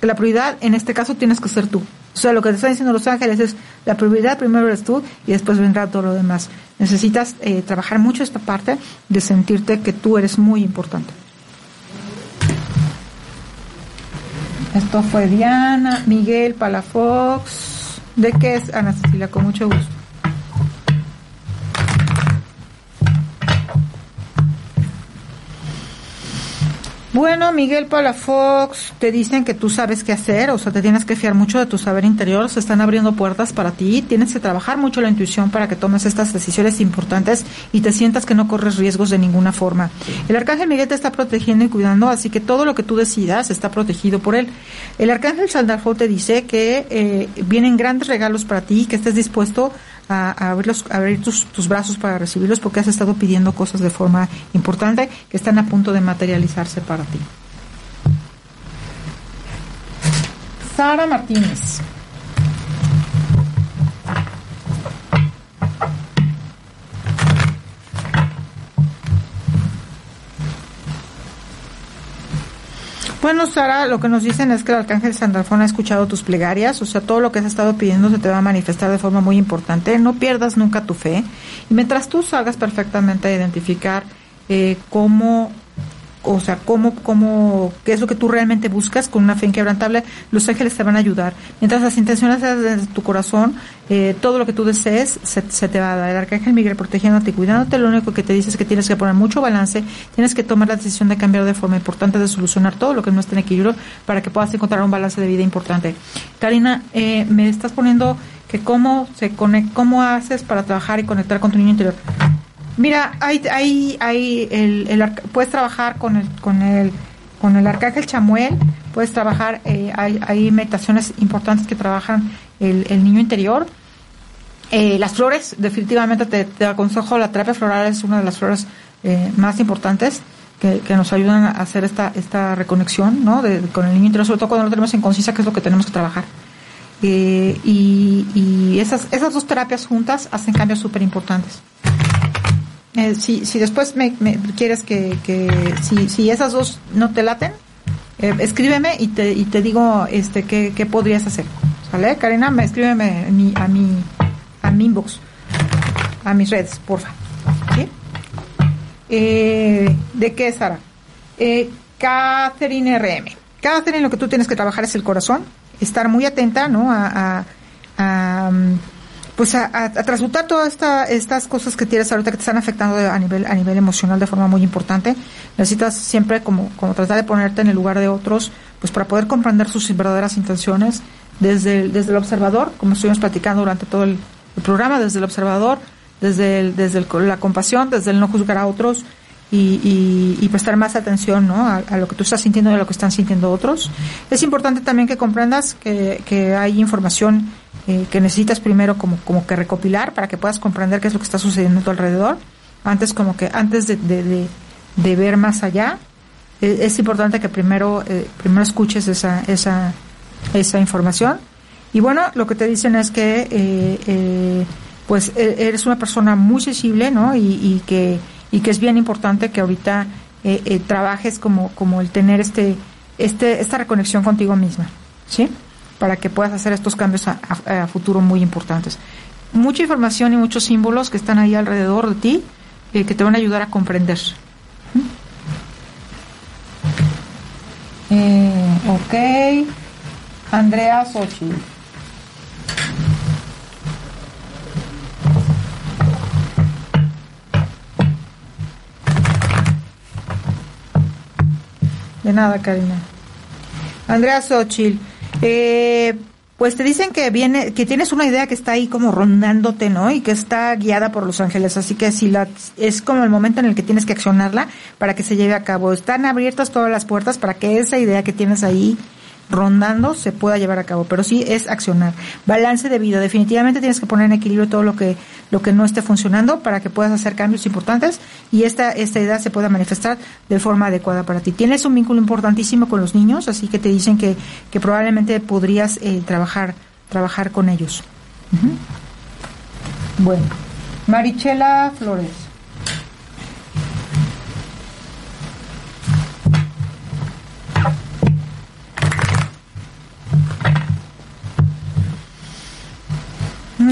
que la prioridad, en este caso, tienes que ser tú. O sea, lo que te están diciendo los ángeles es, la prioridad primero eres tú y después vendrá todo lo demás. Necesitas eh, trabajar mucho esta parte de sentirte que tú eres muy importante. Esto fue Diana, Miguel Palafox. ¿De qué es Ana Cecilia? Con mucho gusto. Bueno, Miguel Palafox, te dicen que tú sabes qué hacer, o sea, te tienes que fiar mucho de tu saber interior, se están abriendo puertas para ti, tienes que trabajar mucho la intuición para que tomes estas decisiones importantes y te sientas que no corres riesgos de ninguna forma. El arcángel Miguel te está protegiendo y cuidando, así que todo lo que tú decidas está protegido por él. El arcángel Sandalfo te dice que eh, vienen grandes regalos para ti, que estés dispuesto a, a abrirlos, abrir tus, tus brazos para recibirlos porque has estado pidiendo cosas de forma importante que están a punto de materializarse para ti. Sara Martínez. Bueno, Sara, lo que nos dicen es que el arcángel Sandalfón ha escuchado tus plegarias, o sea, todo lo que has estado pidiendo se te va a manifestar de forma muy importante. No pierdas nunca tu fe. Y mientras tú salgas perfectamente a identificar eh, cómo, o sea, cómo, cómo, qué es lo que tú realmente buscas con una fe inquebrantable, los ángeles te van a ayudar. Mientras las intenciones desde tu corazón, eh, todo lo que tú desees se, se te va a dar. El arcángel Miguel protegiéndote y cuidándote, lo único que te dice es que tienes que poner mucho balance, tienes que tomar la decisión de cambiar de forma importante, de solucionar todo lo que no esté en equilibrio para que puedas encontrar un balance de vida importante. Karina, eh, me estás poniendo que cómo se conect, cómo haces para trabajar y conectar con tu niño interior. Mira, hay, hay, hay el, el puedes trabajar con el, con el, con el arcángel Chamuel, puedes trabajar, eh, hay, hay meditaciones importantes que trabajan el, niño interior. Eh, las flores, definitivamente te, aconsejo, la terapia floral es una de las flores eh, más importantes que, que nos ayudan a hacer esta, esta reconexión ¿no? de, con el niño interior, sobre todo cuando lo tenemos en conciencia, que es lo que tenemos que trabajar. Eh, y y esas, esas dos terapias juntas hacen cambios súper importantes. Eh, si, si después me, me quieres que, que si, si esas dos no te laten, eh, escríbeme y te, y te digo este qué, qué podrías hacer. ¿Sale? Karina, me escríbeme a mi, a mi, a mi inbox, a mis redes, porfa. ¿Sí? Eh, ¿De qué, Sara? Eh, Catherine RM. Catherine, lo que tú tienes que trabajar es el corazón, estar muy atenta, ¿no? A, a- a, mm, pues a, a- todas esta- estas cosas que tienes ahorita que te están afectando a nivel a nivel emocional de forma muy importante. Necesitas siempre como, como tratar de ponerte en el lugar de otros, pues para poder comprender sus verdaderas intenciones desde el, desde el observador, como estuvimos platicando durante todo el, programa, desde el observador, desde el, desde el- la compasión, desde el no juzgar a otros y, y- prestar más atención ¿no? a, a lo que tú estás sintiendo y a lo que están sintiendo otros. Es importante también que comprendas que, que hay información eh, que necesitas primero como, como que recopilar para que puedas comprender qué es lo que está sucediendo a tu alrededor. Antes como que antes de, de, de- ver más allá, eh, es importante que primero, eh, primero escuches esa, esa, esa información. Y bueno, lo que te dicen es que eh, eh, pues e- eres una persona muy sensible, ¿no? Y, y que y que es bien importante que ahorita trabajes como como el tener este este esta reconexión contigo misma, ¿sí? Para que puedas hacer estos cambios a, futuro muy importantes. Mucha información y muchos símbolos que están ahí alrededor de ti eh, que te van a ayudar a comprender. ¿Mm? Eh, ok. Andrea Sochi. De nada, Karina. Andrea Xochitl, eh, pues te dicen que viene, que tienes una idea que está ahí como rondándote, ¿no? Y que está guiada por los ángeles, así que si la, es como el momento en el que tienes que accionarla para que se lleve a cabo. Están abiertas todas las puertas para que esa idea que tienes ahí rondando se pueda llevar a cabo, pero sí es accionar. Balance de vida, definitivamente tienes que poner en equilibrio todo lo que lo que no esté funcionando para que puedas hacer cambios importantes y esta esta idea se pueda manifestar de forma adecuada para ti. Tienes un vínculo importantísimo con los niños, así que te dicen que que probablemente podrías eh, trabajar trabajar con ellos. Bueno, Marichela Flores.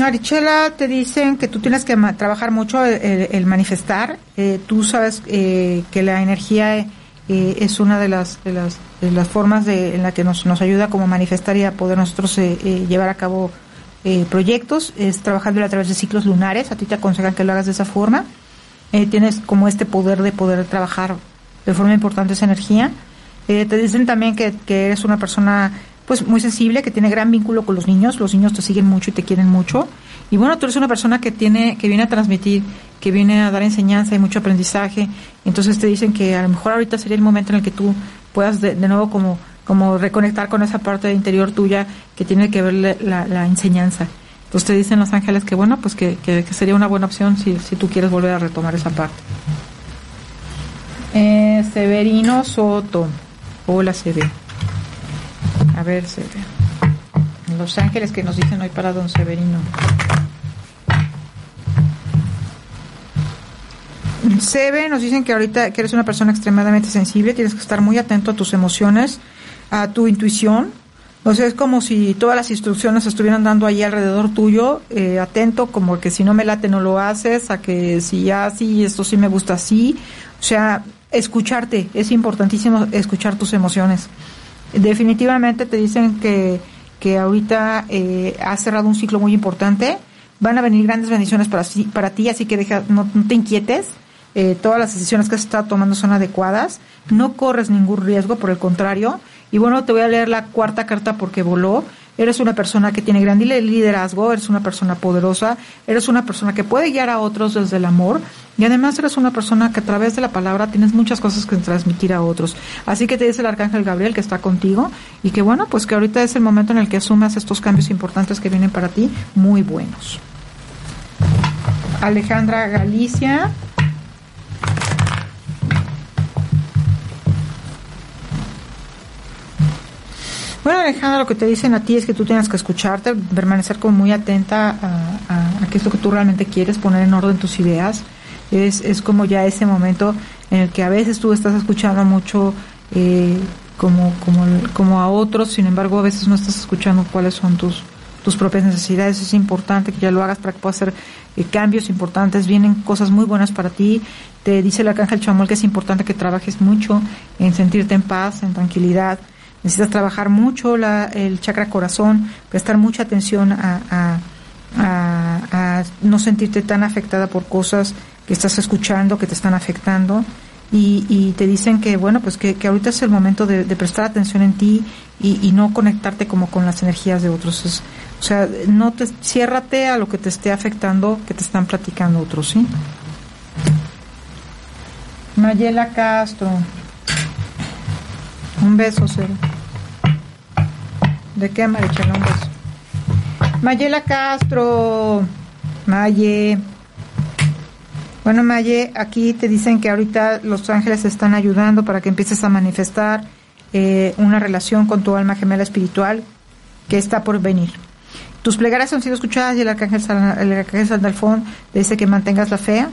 Marichela, te dicen que tú tienes que trabajar mucho el, el- manifestar. Eh, tú sabes eh, que la energía eh, es una de las, de las, de las formas de, en la que nos, nos ayuda como manifestar y a poder nosotros eh, eh, llevar a cabo proyectos. Es trabajando a través de ciclos lunares. A ti te aconsejan que lo hagas de esa forma. Tienes como este poder de poder trabajar de forma importante esa energía. Te dicen también que eres una persona pues muy sensible, que tiene gran vínculo con los niños, los niños te siguen mucho y te quieren mucho. Y bueno, tú eres una persona que tiene, que viene a transmitir, que viene a dar enseñanza y mucho aprendizaje. Entonces te dicen que a lo mejor ahorita sería el momento en el que tú puedas de, de nuevo como, como reconectar con esa parte interior tuya que tiene que ver la, enseñanza. Entonces te dicen los ángeles que bueno, pues que, que- que sería una buena opción si, si tú quieres volver a retomar esa parte. Eh, Severino Soto. Hola, Severino. A ver. Los ángeles que nos dicen hoy para don Severino. Sebe, nos dicen que ahorita que eres una persona extremadamente sensible, tienes que estar muy atento a tus emociones, a tu intuición. O sea, es como si todas las instrucciones estuvieran dando ahí alrededor tuyo, eh, atento, como que si no me late no lo haces, a que si ya sí, esto sí me gusta así. O sea, escucharte, es importantísimo escuchar tus emociones. Definitivamente te dicen que, que ahorita eh, cerrado un ciclo muy importante, van a venir grandes bendiciones para, para ti, así que deja, no, no te inquietes, eh, todas las decisiones que has estado tomando son adecuadas, no corres ningún riesgo, por el contrario, y bueno, te voy a leer la cuarta carta porque voló. Eres una persona que tiene gran li- liderazgo, eres una persona poderosa, eres una persona que puede guiar a otros desde el amor y además eres una persona que a través de la palabra tienes muchas cosas que transmitir a otros. Así que te dice el arcángel Gabriel que está contigo y que bueno, pues que ahorita es el momento en el que asumas estos cambios importantes que vienen para ti, muy buenos. Alejandra Galicia. Bueno, Alejandra, lo que te dicen a ti es que tú tienes que escucharte, permanecer como muy atenta a, a- qué es lo que tú realmente quieres, poner en orden tus ideas. Es, es como ya ese momento en el que a veces tú estás escuchando mucho eh, como, a otros, sin embargo a veces no estás escuchando cuáles son tus, tus propias necesidades. Es importante que ya lo hagas para que puedas hacer eh, cambios importantes. Vienen cosas muy buenas para ti. Te dice el arcángel Chamuel que es importante que trabajes mucho en sentirte en paz, en tranquilidad. Necesitas trabajar mucho la, el chakra corazón, prestar mucha atención a, no sentirte tan afectada por cosas que estás escuchando, que te están afectando. Y, y te dicen que, bueno, pues que, ahorita es el momento de, prestar atención en ti y, y no conectarte como con las energías de otros. Es- o sea, no te, ciérrate a lo que te esté afectando, que te están platicando otros, ¿sí? Mayela Castro. Un beso, Cero. ¿De qué, Marichela? Un beso. Mayela Castro. Maye. Bueno, Maye, aquí te dicen que ahorita los ángeles están ayudando para que empieces a manifestar eh, una relación con tu alma gemela espiritual que está por venir. Tus plegarias han sido escuchadas y el arcángel, San- el arcángel Sandalfón dice que mantengas la fe,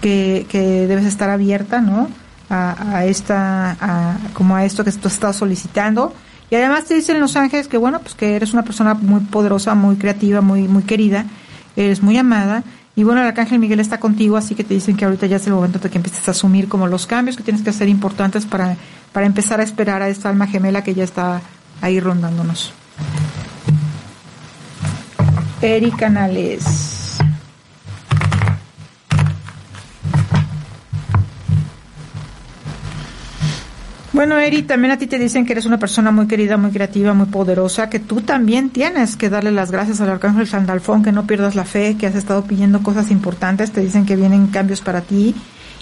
que, que debes estar abierta, ¿no? A, a esta, a- como a esto que tú estado solicitando. Y además te dicen los ángeles que, bueno, pues que eres una persona muy poderosa, muy creativa, muy, muy querida, eres muy amada. Y bueno, el arcángel Miguel está contigo, así que te dicen que ahorita ya es el momento de que empieces a asumir como los cambios que tienes que hacer importantes para, para empezar a esperar a esta alma gemela que ya está ahí rondándonos. Eric Canales. Bueno, Eri, también a ti te dicen que eres una persona muy querida, muy creativa, muy poderosa, que tú también tienes que darle las gracias al arcángel Sandalfón, que no pierdas la fe, que has estado pidiendo cosas importantes, te dicen que vienen cambios para ti.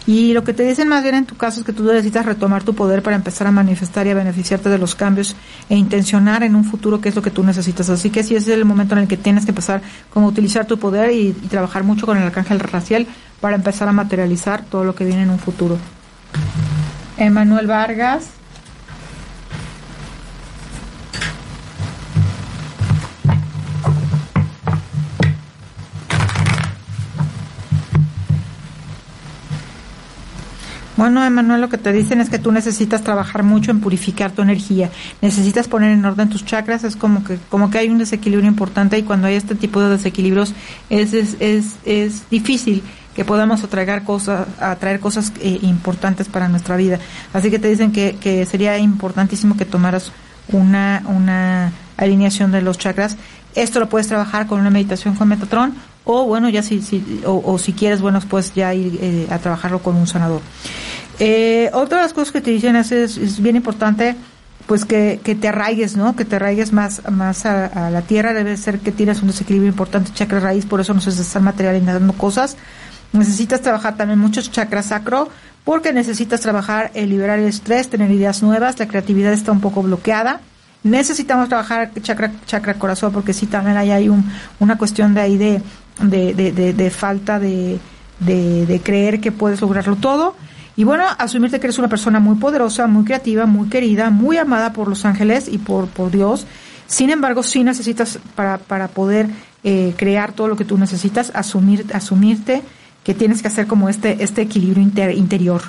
Y lo que te dicen más bien en tu caso es que tú necesitas retomar tu poder para empezar a manifestar y a beneficiarte de los cambios e intencionar en un futuro qué es lo que tú necesitas. Así que sí es el momento en el que tienes que empezar como utilizar tu poder y trabajar mucho con el arcángel racial para empezar a materializar todo lo que viene en un futuro. Emanuel Vargas. Bueno, Emanuel, lo que te dicen es que tú necesitas trabajar mucho en purificar tu energía. Necesitas poner en orden tus chakras. Es como que, como que hay un desequilibrio importante y cuando hay este tipo de desequilibrios es, es, es, es difícil que podamos atraer cosas, atraer cosas eh, importantes para nuestra vida. Así que te dicen que, sería importantísimo que tomaras una, una alineación de los chakras. Esto lo puedes trabajar con una meditación con Metatron o bueno, ya si, si o, si quieres, bueno, pues ya ir eh, a trabajarlo con un sanador. Eh, otra de las cosas que te dicen es, es, bien importante pues que, que te arraigues, ¿no? Que te arraigues más, más a, a la tierra, debe ser que tienes un desequilibrio importante chakra raíz, por eso no se están materializando cosas. Necesitas trabajar también muchos chakras sacro, porque necesitas trabajar el liberar el estrés, tener ideas nuevas, la creatividad está un poco bloqueada. Necesitamos trabajar chakra, chakra corazón, porque sí también hay, hay un, una cuestión de ahí de, de, de, de, falta de creer que puedes lograrlo todo. Y bueno, asumirte que eres una persona muy poderosa, muy creativa, muy querida, muy amada por los ángeles y por, por Dios. Sin embargo, sí necesitas para, para poder eh, crear todo lo que tú necesitas, asumir, asumirte que tienes que hacer como este, este equilibrio inter, interior.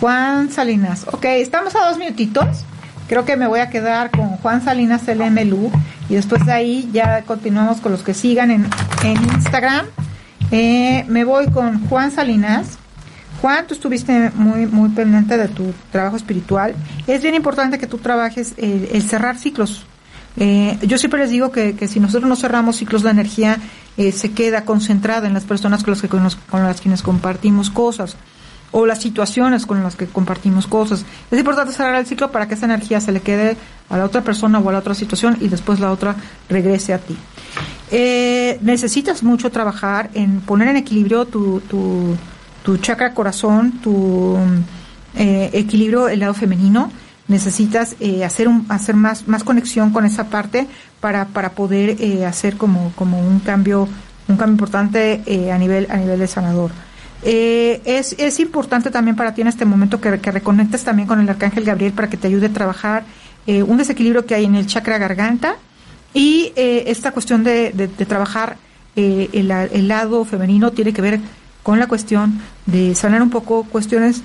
Juan Salinas. Ok, estamos a dos minutitos. Creo que me voy a quedar con Juan Salinas LMLU y después de ahí ya continuamos con los que sigan en, en Instagram. Eh, me voy con Juan Salinas. Juan, tú estuviste muy, muy pendiente de tu trabajo espiritual. Es bien importante que tú trabajes el, el cerrar ciclos. Eh, yo siempre les digo que, que, si nosotros no cerramos ciclos, la energía eh, se queda concentrada en las personas con las que con, los, con las quienes compartimos cosas o las situaciones con las que compartimos cosas. Es importante cerrar el ciclo para que esa energía se le quede a la otra persona o a la otra situación y después la otra regrese a ti. Eh, necesitas mucho trabajar en poner en equilibrio tu, tu, tu chakra corazón, tu eh, equilibrio el lado femenino. Necesitas eh, hacer un, hacer más, más conexión con esa parte para, para poder eh, hacer como, como un cambio, un cambio importante eh, a nivel, a nivel de sanador. Eh, es, es importante también para ti en este momento que, que reconectes también con el arcángel Gabriel para que te ayude a trabajar eh, un desequilibrio que hay en el chakra garganta y eh, esta cuestión de, de, de trabajar el, el, lado femenino tiene que ver con la cuestión de sanar un poco cuestiones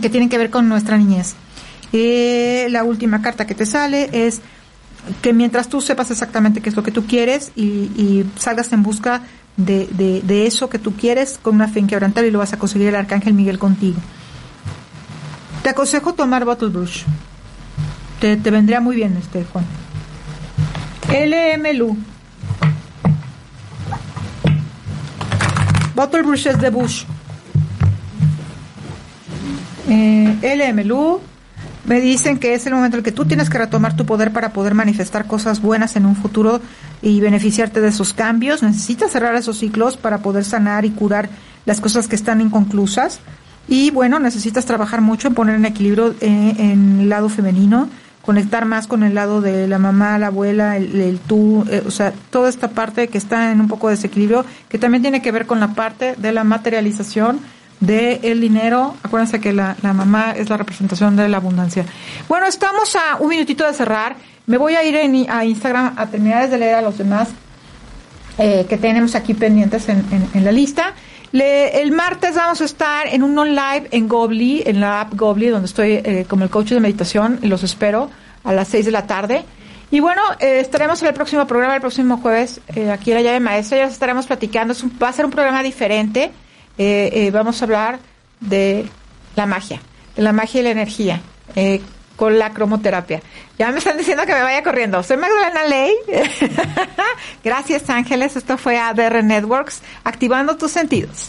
que tienen que ver con nuestra niñez. Eh, la última carta que te sale es que mientras tú sepas exactamente qué es lo que tú quieres y, y salgas en busca de, de, eso que tú quieres con una fe inquebrantable y lo vas a conseguir el Arcángel Miguel contigo. Te aconsejo tomar Bottle Brush. Te, te vendría muy bien, este Juan. LMLU. Bottle Brush es de Bush. Eh, LMLU. Me dicen que es el momento en el que tú tienes que retomar tu poder para poder manifestar cosas buenas en un futuro y beneficiarte de esos cambios. Necesitas cerrar esos ciclos para poder sanar y curar las cosas que están inconclusas. Y bueno, necesitas trabajar mucho en poner en equilibrio eh, en el lado femenino, conectar más con el lado de la mamá, la abuela, el, tú, eh, o sea, toda esta parte que está en un poco de desequilibrio, que también tiene que ver con la parte de la materialización del el dinero. Acuérdense que la, la mamá es la representación de la abundancia. Bueno, estamos a un minutito de cerrar. Me voy a ir en- a Instagram a terminar de leer a los demás eh, que tenemos aquí pendientes en, en- en la lista. Le- el martes vamos a estar en un on-live en Gobli, en la app Gobli, donde estoy eh, como el coach de meditación. Los espero a las 6 de la tarde. Y bueno, eh, estaremos en el próximo programa, el próximo jueves, eh, aquí en la llave maestra. Ya estaremos platicando. Es un- va a ser un programa diferente. Eh, eh, vamos a hablar de la magia, de la magia y la energía. eh, con la cromoterapia. Ya me están diciendo que me vaya corriendo. Soy Magdalena Ley. *laughs* Gracias, Ángeles. Esto fue ADR Networks, activando tus sentidos.